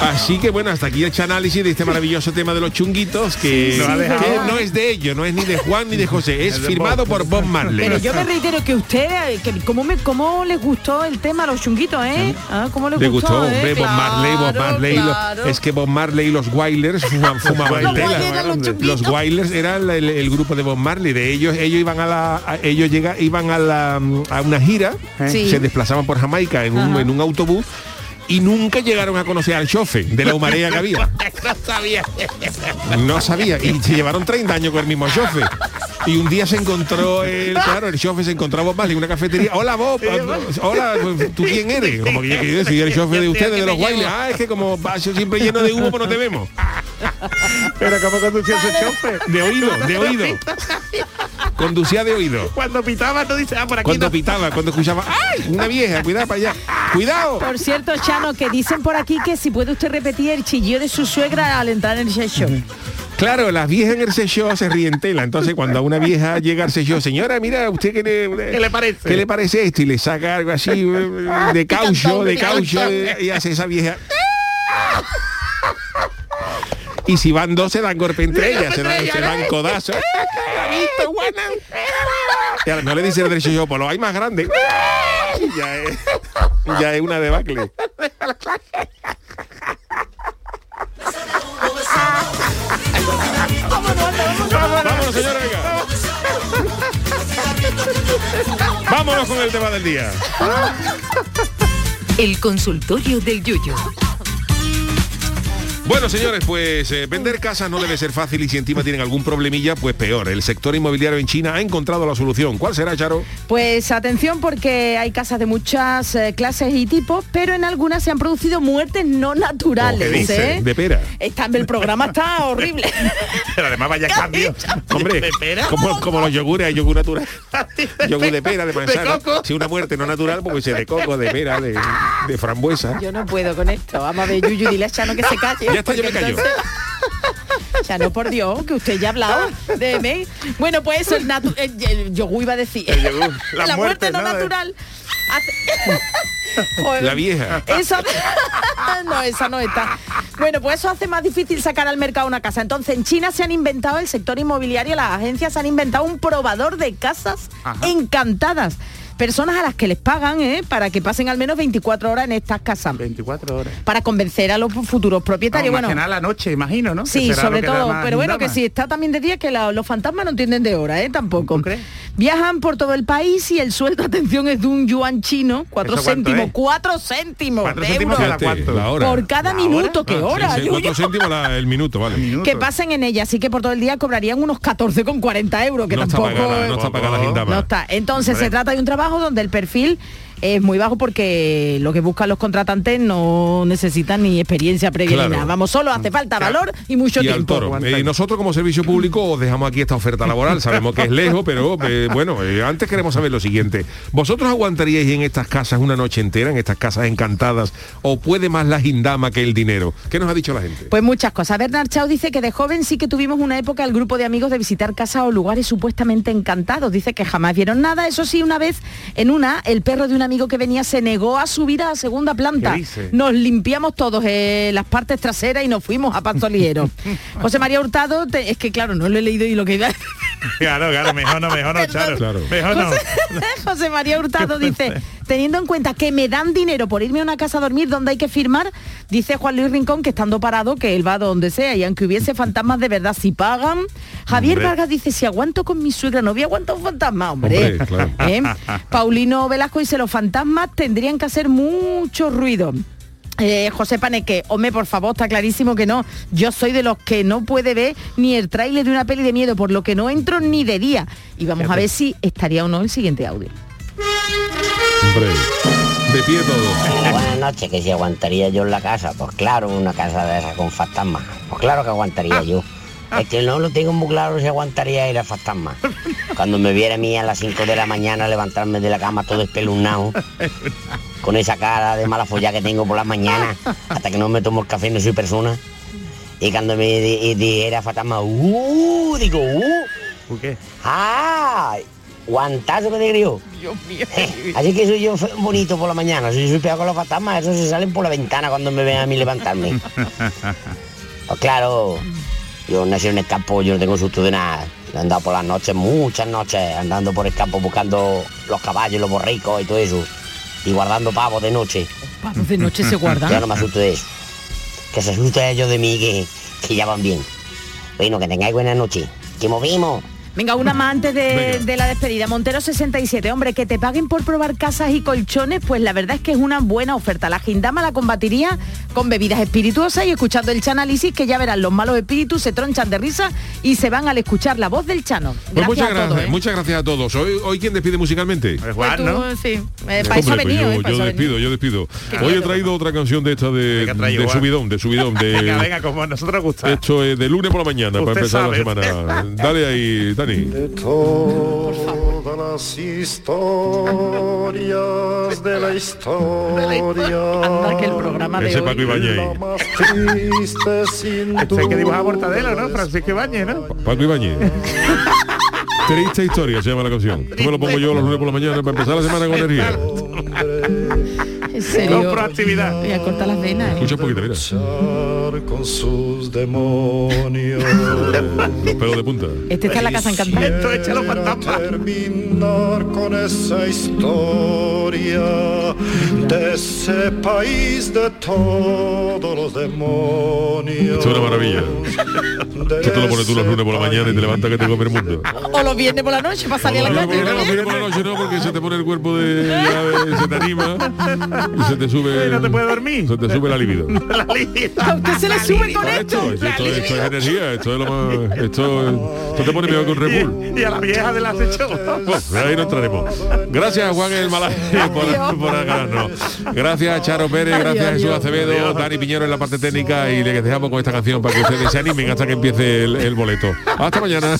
[SPEAKER 1] Así que bueno, hasta aquí el análisis de este maravilloso tema de los chunguitos que,
[SPEAKER 3] Sí, dejado-
[SPEAKER 1] que no es de ellos, no es ni de Juan ni de José, es firmado
[SPEAKER 3] Bob.
[SPEAKER 1] por Bob Marley.
[SPEAKER 4] Pero yo me reitero que usted, eh, que cómo, me, cómo les gustó el tema a los chunguitos, ¿eh? Ah, ¿Cómo les
[SPEAKER 1] Le
[SPEAKER 4] gustó?
[SPEAKER 1] gustó,
[SPEAKER 4] eh?
[SPEAKER 1] Bob Marley, Bob
[SPEAKER 4] Claro,
[SPEAKER 1] Marley. lo-
[SPEAKER 4] claro.
[SPEAKER 1] es que Bob Marley y los Wailers fumaban, fumaban
[SPEAKER 4] Los
[SPEAKER 1] tela.
[SPEAKER 4] Wailers eran los chunguitos.
[SPEAKER 1] Los Wailers eran el, el grupo de Bob Marley. De ellos, ellos iban a la, a- ellos llega, iban a la, a una gira,
[SPEAKER 4] Sí.
[SPEAKER 1] se desplazaban por Jamaica en un,
[SPEAKER 4] Ajá.
[SPEAKER 1] en un autobús y nunca llegaron a conocer al chofe de la humarea que había.
[SPEAKER 11] No sabía.
[SPEAKER 1] No sabía. Y se llevaron 30 años con el mismo chofe. Y un día se encontró el, claro, el chofe se encontró a Bob Marley en una cafetería. Hola Bob, hola, ¿tú quién eres? Como que yo, que yo soy el chofe de ustedes, de los bailes. Ah, es que como siempre lleno de humo, pues no te vemos.
[SPEAKER 3] Pero ¿cómo conducía ese chofer?
[SPEAKER 1] De oído, de oído. Conducía de oído.
[SPEAKER 3] Cuando pitaba, tú dices, ah, por aquí
[SPEAKER 1] Cuando
[SPEAKER 3] no.
[SPEAKER 1] pitaba, cuando escuchaba, ¡ay! Una vieja, cuidado para allá. ¡Cuidado!
[SPEAKER 4] Por cierto, Chano, que dicen por aquí que si puede usted repetir el chillido de su suegra al entrar en el shop.
[SPEAKER 1] Claro, las viejas en el sello se ríen tela. Entonces, cuando a una vieja llega al sello, señora, mira, ¿usted qué le,
[SPEAKER 3] ¿Qué le parece?
[SPEAKER 1] ¿Qué le parece esto? Y le saca algo así de caucho, de caucho, eh, y hace esa vieja. Y si van dos se dan golpe entre ellas, se dan, se dan codazos. No le dice el derecho yo, pues lo hay más grande. Ya es, ya es una debacle. Vámonos, señora, venga. Vámonos con el tema del día.
[SPEAKER 6] El consultorio del Yuyo.
[SPEAKER 1] Bueno, señores, pues eh, vender casas no debe ser fácil y si encima tienen algún problemilla, pues peor. El sector inmobiliario en China ha encontrado la solución. ¿Cuál será, Charo?
[SPEAKER 4] Pues atención porque hay casas de muchas eh, clases y tipos, pero en algunas se han producido muertes no naturales.
[SPEAKER 1] ¿Qué dice?
[SPEAKER 4] ¿eh?
[SPEAKER 1] De pera.
[SPEAKER 4] Está, el programa está horrible.
[SPEAKER 3] Pero además vaya cambio.
[SPEAKER 1] Hombre,
[SPEAKER 3] ¿De pera?
[SPEAKER 1] como, como los yogures, hay yogur natural. yogur de pera, de manzana. Si una muerte no natural, porque se de coco, de pera, de, de frambuesa.
[SPEAKER 4] Yo no puedo con esto. Vamos a ver, Yuyu, dile a Chano que se calle.
[SPEAKER 1] Ya está, yo me
[SPEAKER 4] porque
[SPEAKER 1] callo.
[SPEAKER 4] entonces- Chano, por Dios, que usted ya ha hablado de mí. Bueno, pues eso, el, natu- el- el yogur iba a decir.
[SPEAKER 3] El yogur,
[SPEAKER 4] La,
[SPEAKER 3] la
[SPEAKER 4] muerte,
[SPEAKER 3] muerte,
[SPEAKER 4] no
[SPEAKER 3] ¿no?
[SPEAKER 4] natural. hace- Joder.
[SPEAKER 1] La vieja.
[SPEAKER 4] Eso no, esa no está. Bueno, pues eso hace más difícil sacar al mercado una casa. Entonces, en China se han inventado el sector inmobiliario, las agencias han inventado un probador de casas encantadas. Personas a las que les pagan ¿eh? para que pasen al menos 24 horas en estas casas.
[SPEAKER 3] 24 horas.
[SPEAKER 4] Para convencer a los futuros propietarios.
[SPEAKER 3] bueno,
[SPEAKER 4] bueno,
[SPEAKER 3] la noche, imagino, ¿no?
[SPEAKER 4] Sí, sobre todo. Pero bueno, que si está también de día, que los fantasmas no entienden de hora, ¿eh? Tampoco. Viajan por todo el país y el sueldo, atención, es de un yuan chino, cuatro céntimos, cuatro céntimos, por cada minuto, que ah, hora.
[SPEAKER 1] cuatro céntimos el minuto, vale.
[SPEAKER 4] Que pasen en ella, así que por todo el día cobrarían unos 14 con 40 euros, que tampoco...
[SPEAKER 1] no está pagada la
[SPEAKER 4] No está. Entonces se trata de un trabajo donde el perfil es muy bajo porque lo que buscan los contratantes no necesitan ni experiencia previa ni nada. Vamos, solo hace falta valor y mucho tiempo.
[SPEAKER 1] Y nosotros como servicio público os dejamos aquí esta oferta laboral. Sabemos que es lejos, pero eh, bueno, eh, antes queremos saber lo siguiente. ¿Vosotros aguantaríais en estas casas una noche entera, en estas casas encantadas, o puede más la gindama que el dinero? ¿Qué nos ha dicho la gente?
[SPEAKER 4] Pues muchas cosas. Bernard Chao dice que de joven sí que tuvimos una época el grupo de amigos de visitar casas o lugares supuestamente encantados. Dice que jamás vieron nada. Eso sí, una vez en una, el perro de una amigo que venía se negó a subir a la segunda planta. Nos limpiamos todos eh, las partes traseras y nos fuimos a Pastoliero. José María Hurtado, es que claro, no lo he leído y lo que iba
[SPEAKER 3] Claro, claro, mejor no, mejor no, Charo. Mejor no.
[SPEAKER 4] José, María Hurtado dice, teniendo en cuenta que me dan dinero por irme a una casa a dormir donde hay que firmar, dice Juan Luis Rincón que estando parado, que él va donde sea, y aunque hubiese fantasmas de verdad, si pagan. Javier Vargas dice, si aguanto con mi suegra, no voy a aguantar un fantasma, hombre. ¿Eh? Paulino Velasco dice, los fantasmas tendrían que hacer mucho ruido. Eh, José Paneque, hombre, por favor, está clarísimo que no. Yo soy de los que no puede ver ni el tráiler de una peli de miedo, por lo que no entro ni de día. Y vamos a ver si estaría o no el siguiente audio.
[SPEAKER 1] Hombre, de pie todo.
[SPEAKER 15] Buenas noches, que si aguantaría yo en la casa. Pues claro, una casa de esa con fantasmas. Pues claro que aguantaría yo. Es que no lo tengo muy claro si aguantaría ir a fantasma. Cuando me viera a mí a las 5 de la mañana levantarme de la cama todo espelunado, con esa cara de mala folla que tengo por las mañanas, hasta que no me tomo el café no soy persona. Y cuando me dijera fantasma, ¡uh! Digo, ¡uh!
[SPEAKER 3] ¿Por qué?
[SPEAKER 15] ¡Ah! Guantazo que te Dios mío. Así que soy yo bonito por la mañana. Si soy pegado con los fantasmas, esos se salen por la ventana cuando me ven a mí levantarme. Pues claro, yo nací en el campo, yo no tengo susto de nada. He andado por las noches, muchas noches, andando por el campo buscando los caballos, los borricos y todo eso. Y guardando pavos de noche.
[SPEAKER 4] ¿Pavos de noche se guardan?
[SPEAKER 15] Yo no me asusto de eso. Que se asuste ellos de mí, que, que ya van bien. Bueno, que tengáis buena noche. Que movimos.
[SPEAKER 4] Venga, una más antes de, la despedida. Montero 67, hombre, que te paguen por probar casas y colchones, pues la verdad es que es una buena oferta. La Gindama la combatiría con bebidas espirituosas y escuchando el chanálisis, que ya verán, los malos espíritus se tronchan de risa y se van al escuchar la voz del Chano.
[SPEAKER 1] Pues muchas gracias, ¿eh? muchas gracias a todos. Hoy, hoy quién despide musicalmente.
[SPEAKER 4] Pues Juan, ¿no? sí. Eh, pues yo,
[SPEAKER 1] despido, yo despido. Hoy he traído otra canción de esta de, de subidón, de subidón, de.
[SPEAKER 3] venga, venga, como a nosotros gusta.
[SPEAKER 1] Esto es de lunes por la mañana, para empezar la semana. Dale ahí, Dani
[SPEAKER 13] todas las historias de la historia.
[SPEAKER 4] Anda que el programa de
[SPEAKER 1] Ese Paco Ibañez.
[SPEAKER 3] Este hay que dibujar Mortadelo, ¿no? Francisco Ibañez, ¿no?
[SPEAKER 1] Paco Ibañez. Triste historia se llama la canción. ¿Cómo me lo pongo yo los lunes por la mañana para empezar la semana con energía.
[SPEAKER 4] ¿En serio?
[SPEAKER 3] proactividad.
[SPEAKER 4] Voy a cortar las venas. ¿eh?
[SPEAKER 1] Escucha un poquito, mira.
[SPEAKER 13] con sus demonios.
[SPEAKER 1] Los pelos de punta.
[SPEAKER 4] Este está en la casa encantada.
[SPEAKER 3] Esto échalo fantasma.
[SPEAKER 13] Terminar con esa historia de ese país de todos los demonios.
[SPEAKER 1] Esto es una maravilla. Esto te lo pones tú los lunes por la mañana y te levantas que te come el mundo.
[SPEAKER 4] O los viernes por la noche para salir a la calle.
[SPEAKER 1] No, los viernes por la noche no, porque se te pone el cuerpo de... Ya, se te anima y se te sube.
[SPEAKER 3] no te puede dormir.
[SPEAKER 1] Se te sube la libido.
[SPEAKER 3] la libido.
[SPEAKER 4] ¿A usted se le sube con esto?
[SPEAKER 1] Esto, esto, es energía, esto es lo más. Esto, esto te pone peor con Red
[SPEAKER 3] Y, a la vieja de las hecho.
[SPEAKER 1] ahí no entraremos. Gracias Juan el Malaje por, por agarrarnos. Gracias Charo Pérez, gracias Jesús Acevedo, Dani Piñero en la parte técnica y le dejamos con esta canción para que ustedes se animen hasta que empiece el, el boleto. Hasta mañana.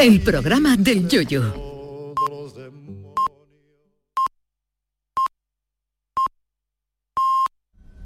[SPEAKER 6] El programa del Yoyo.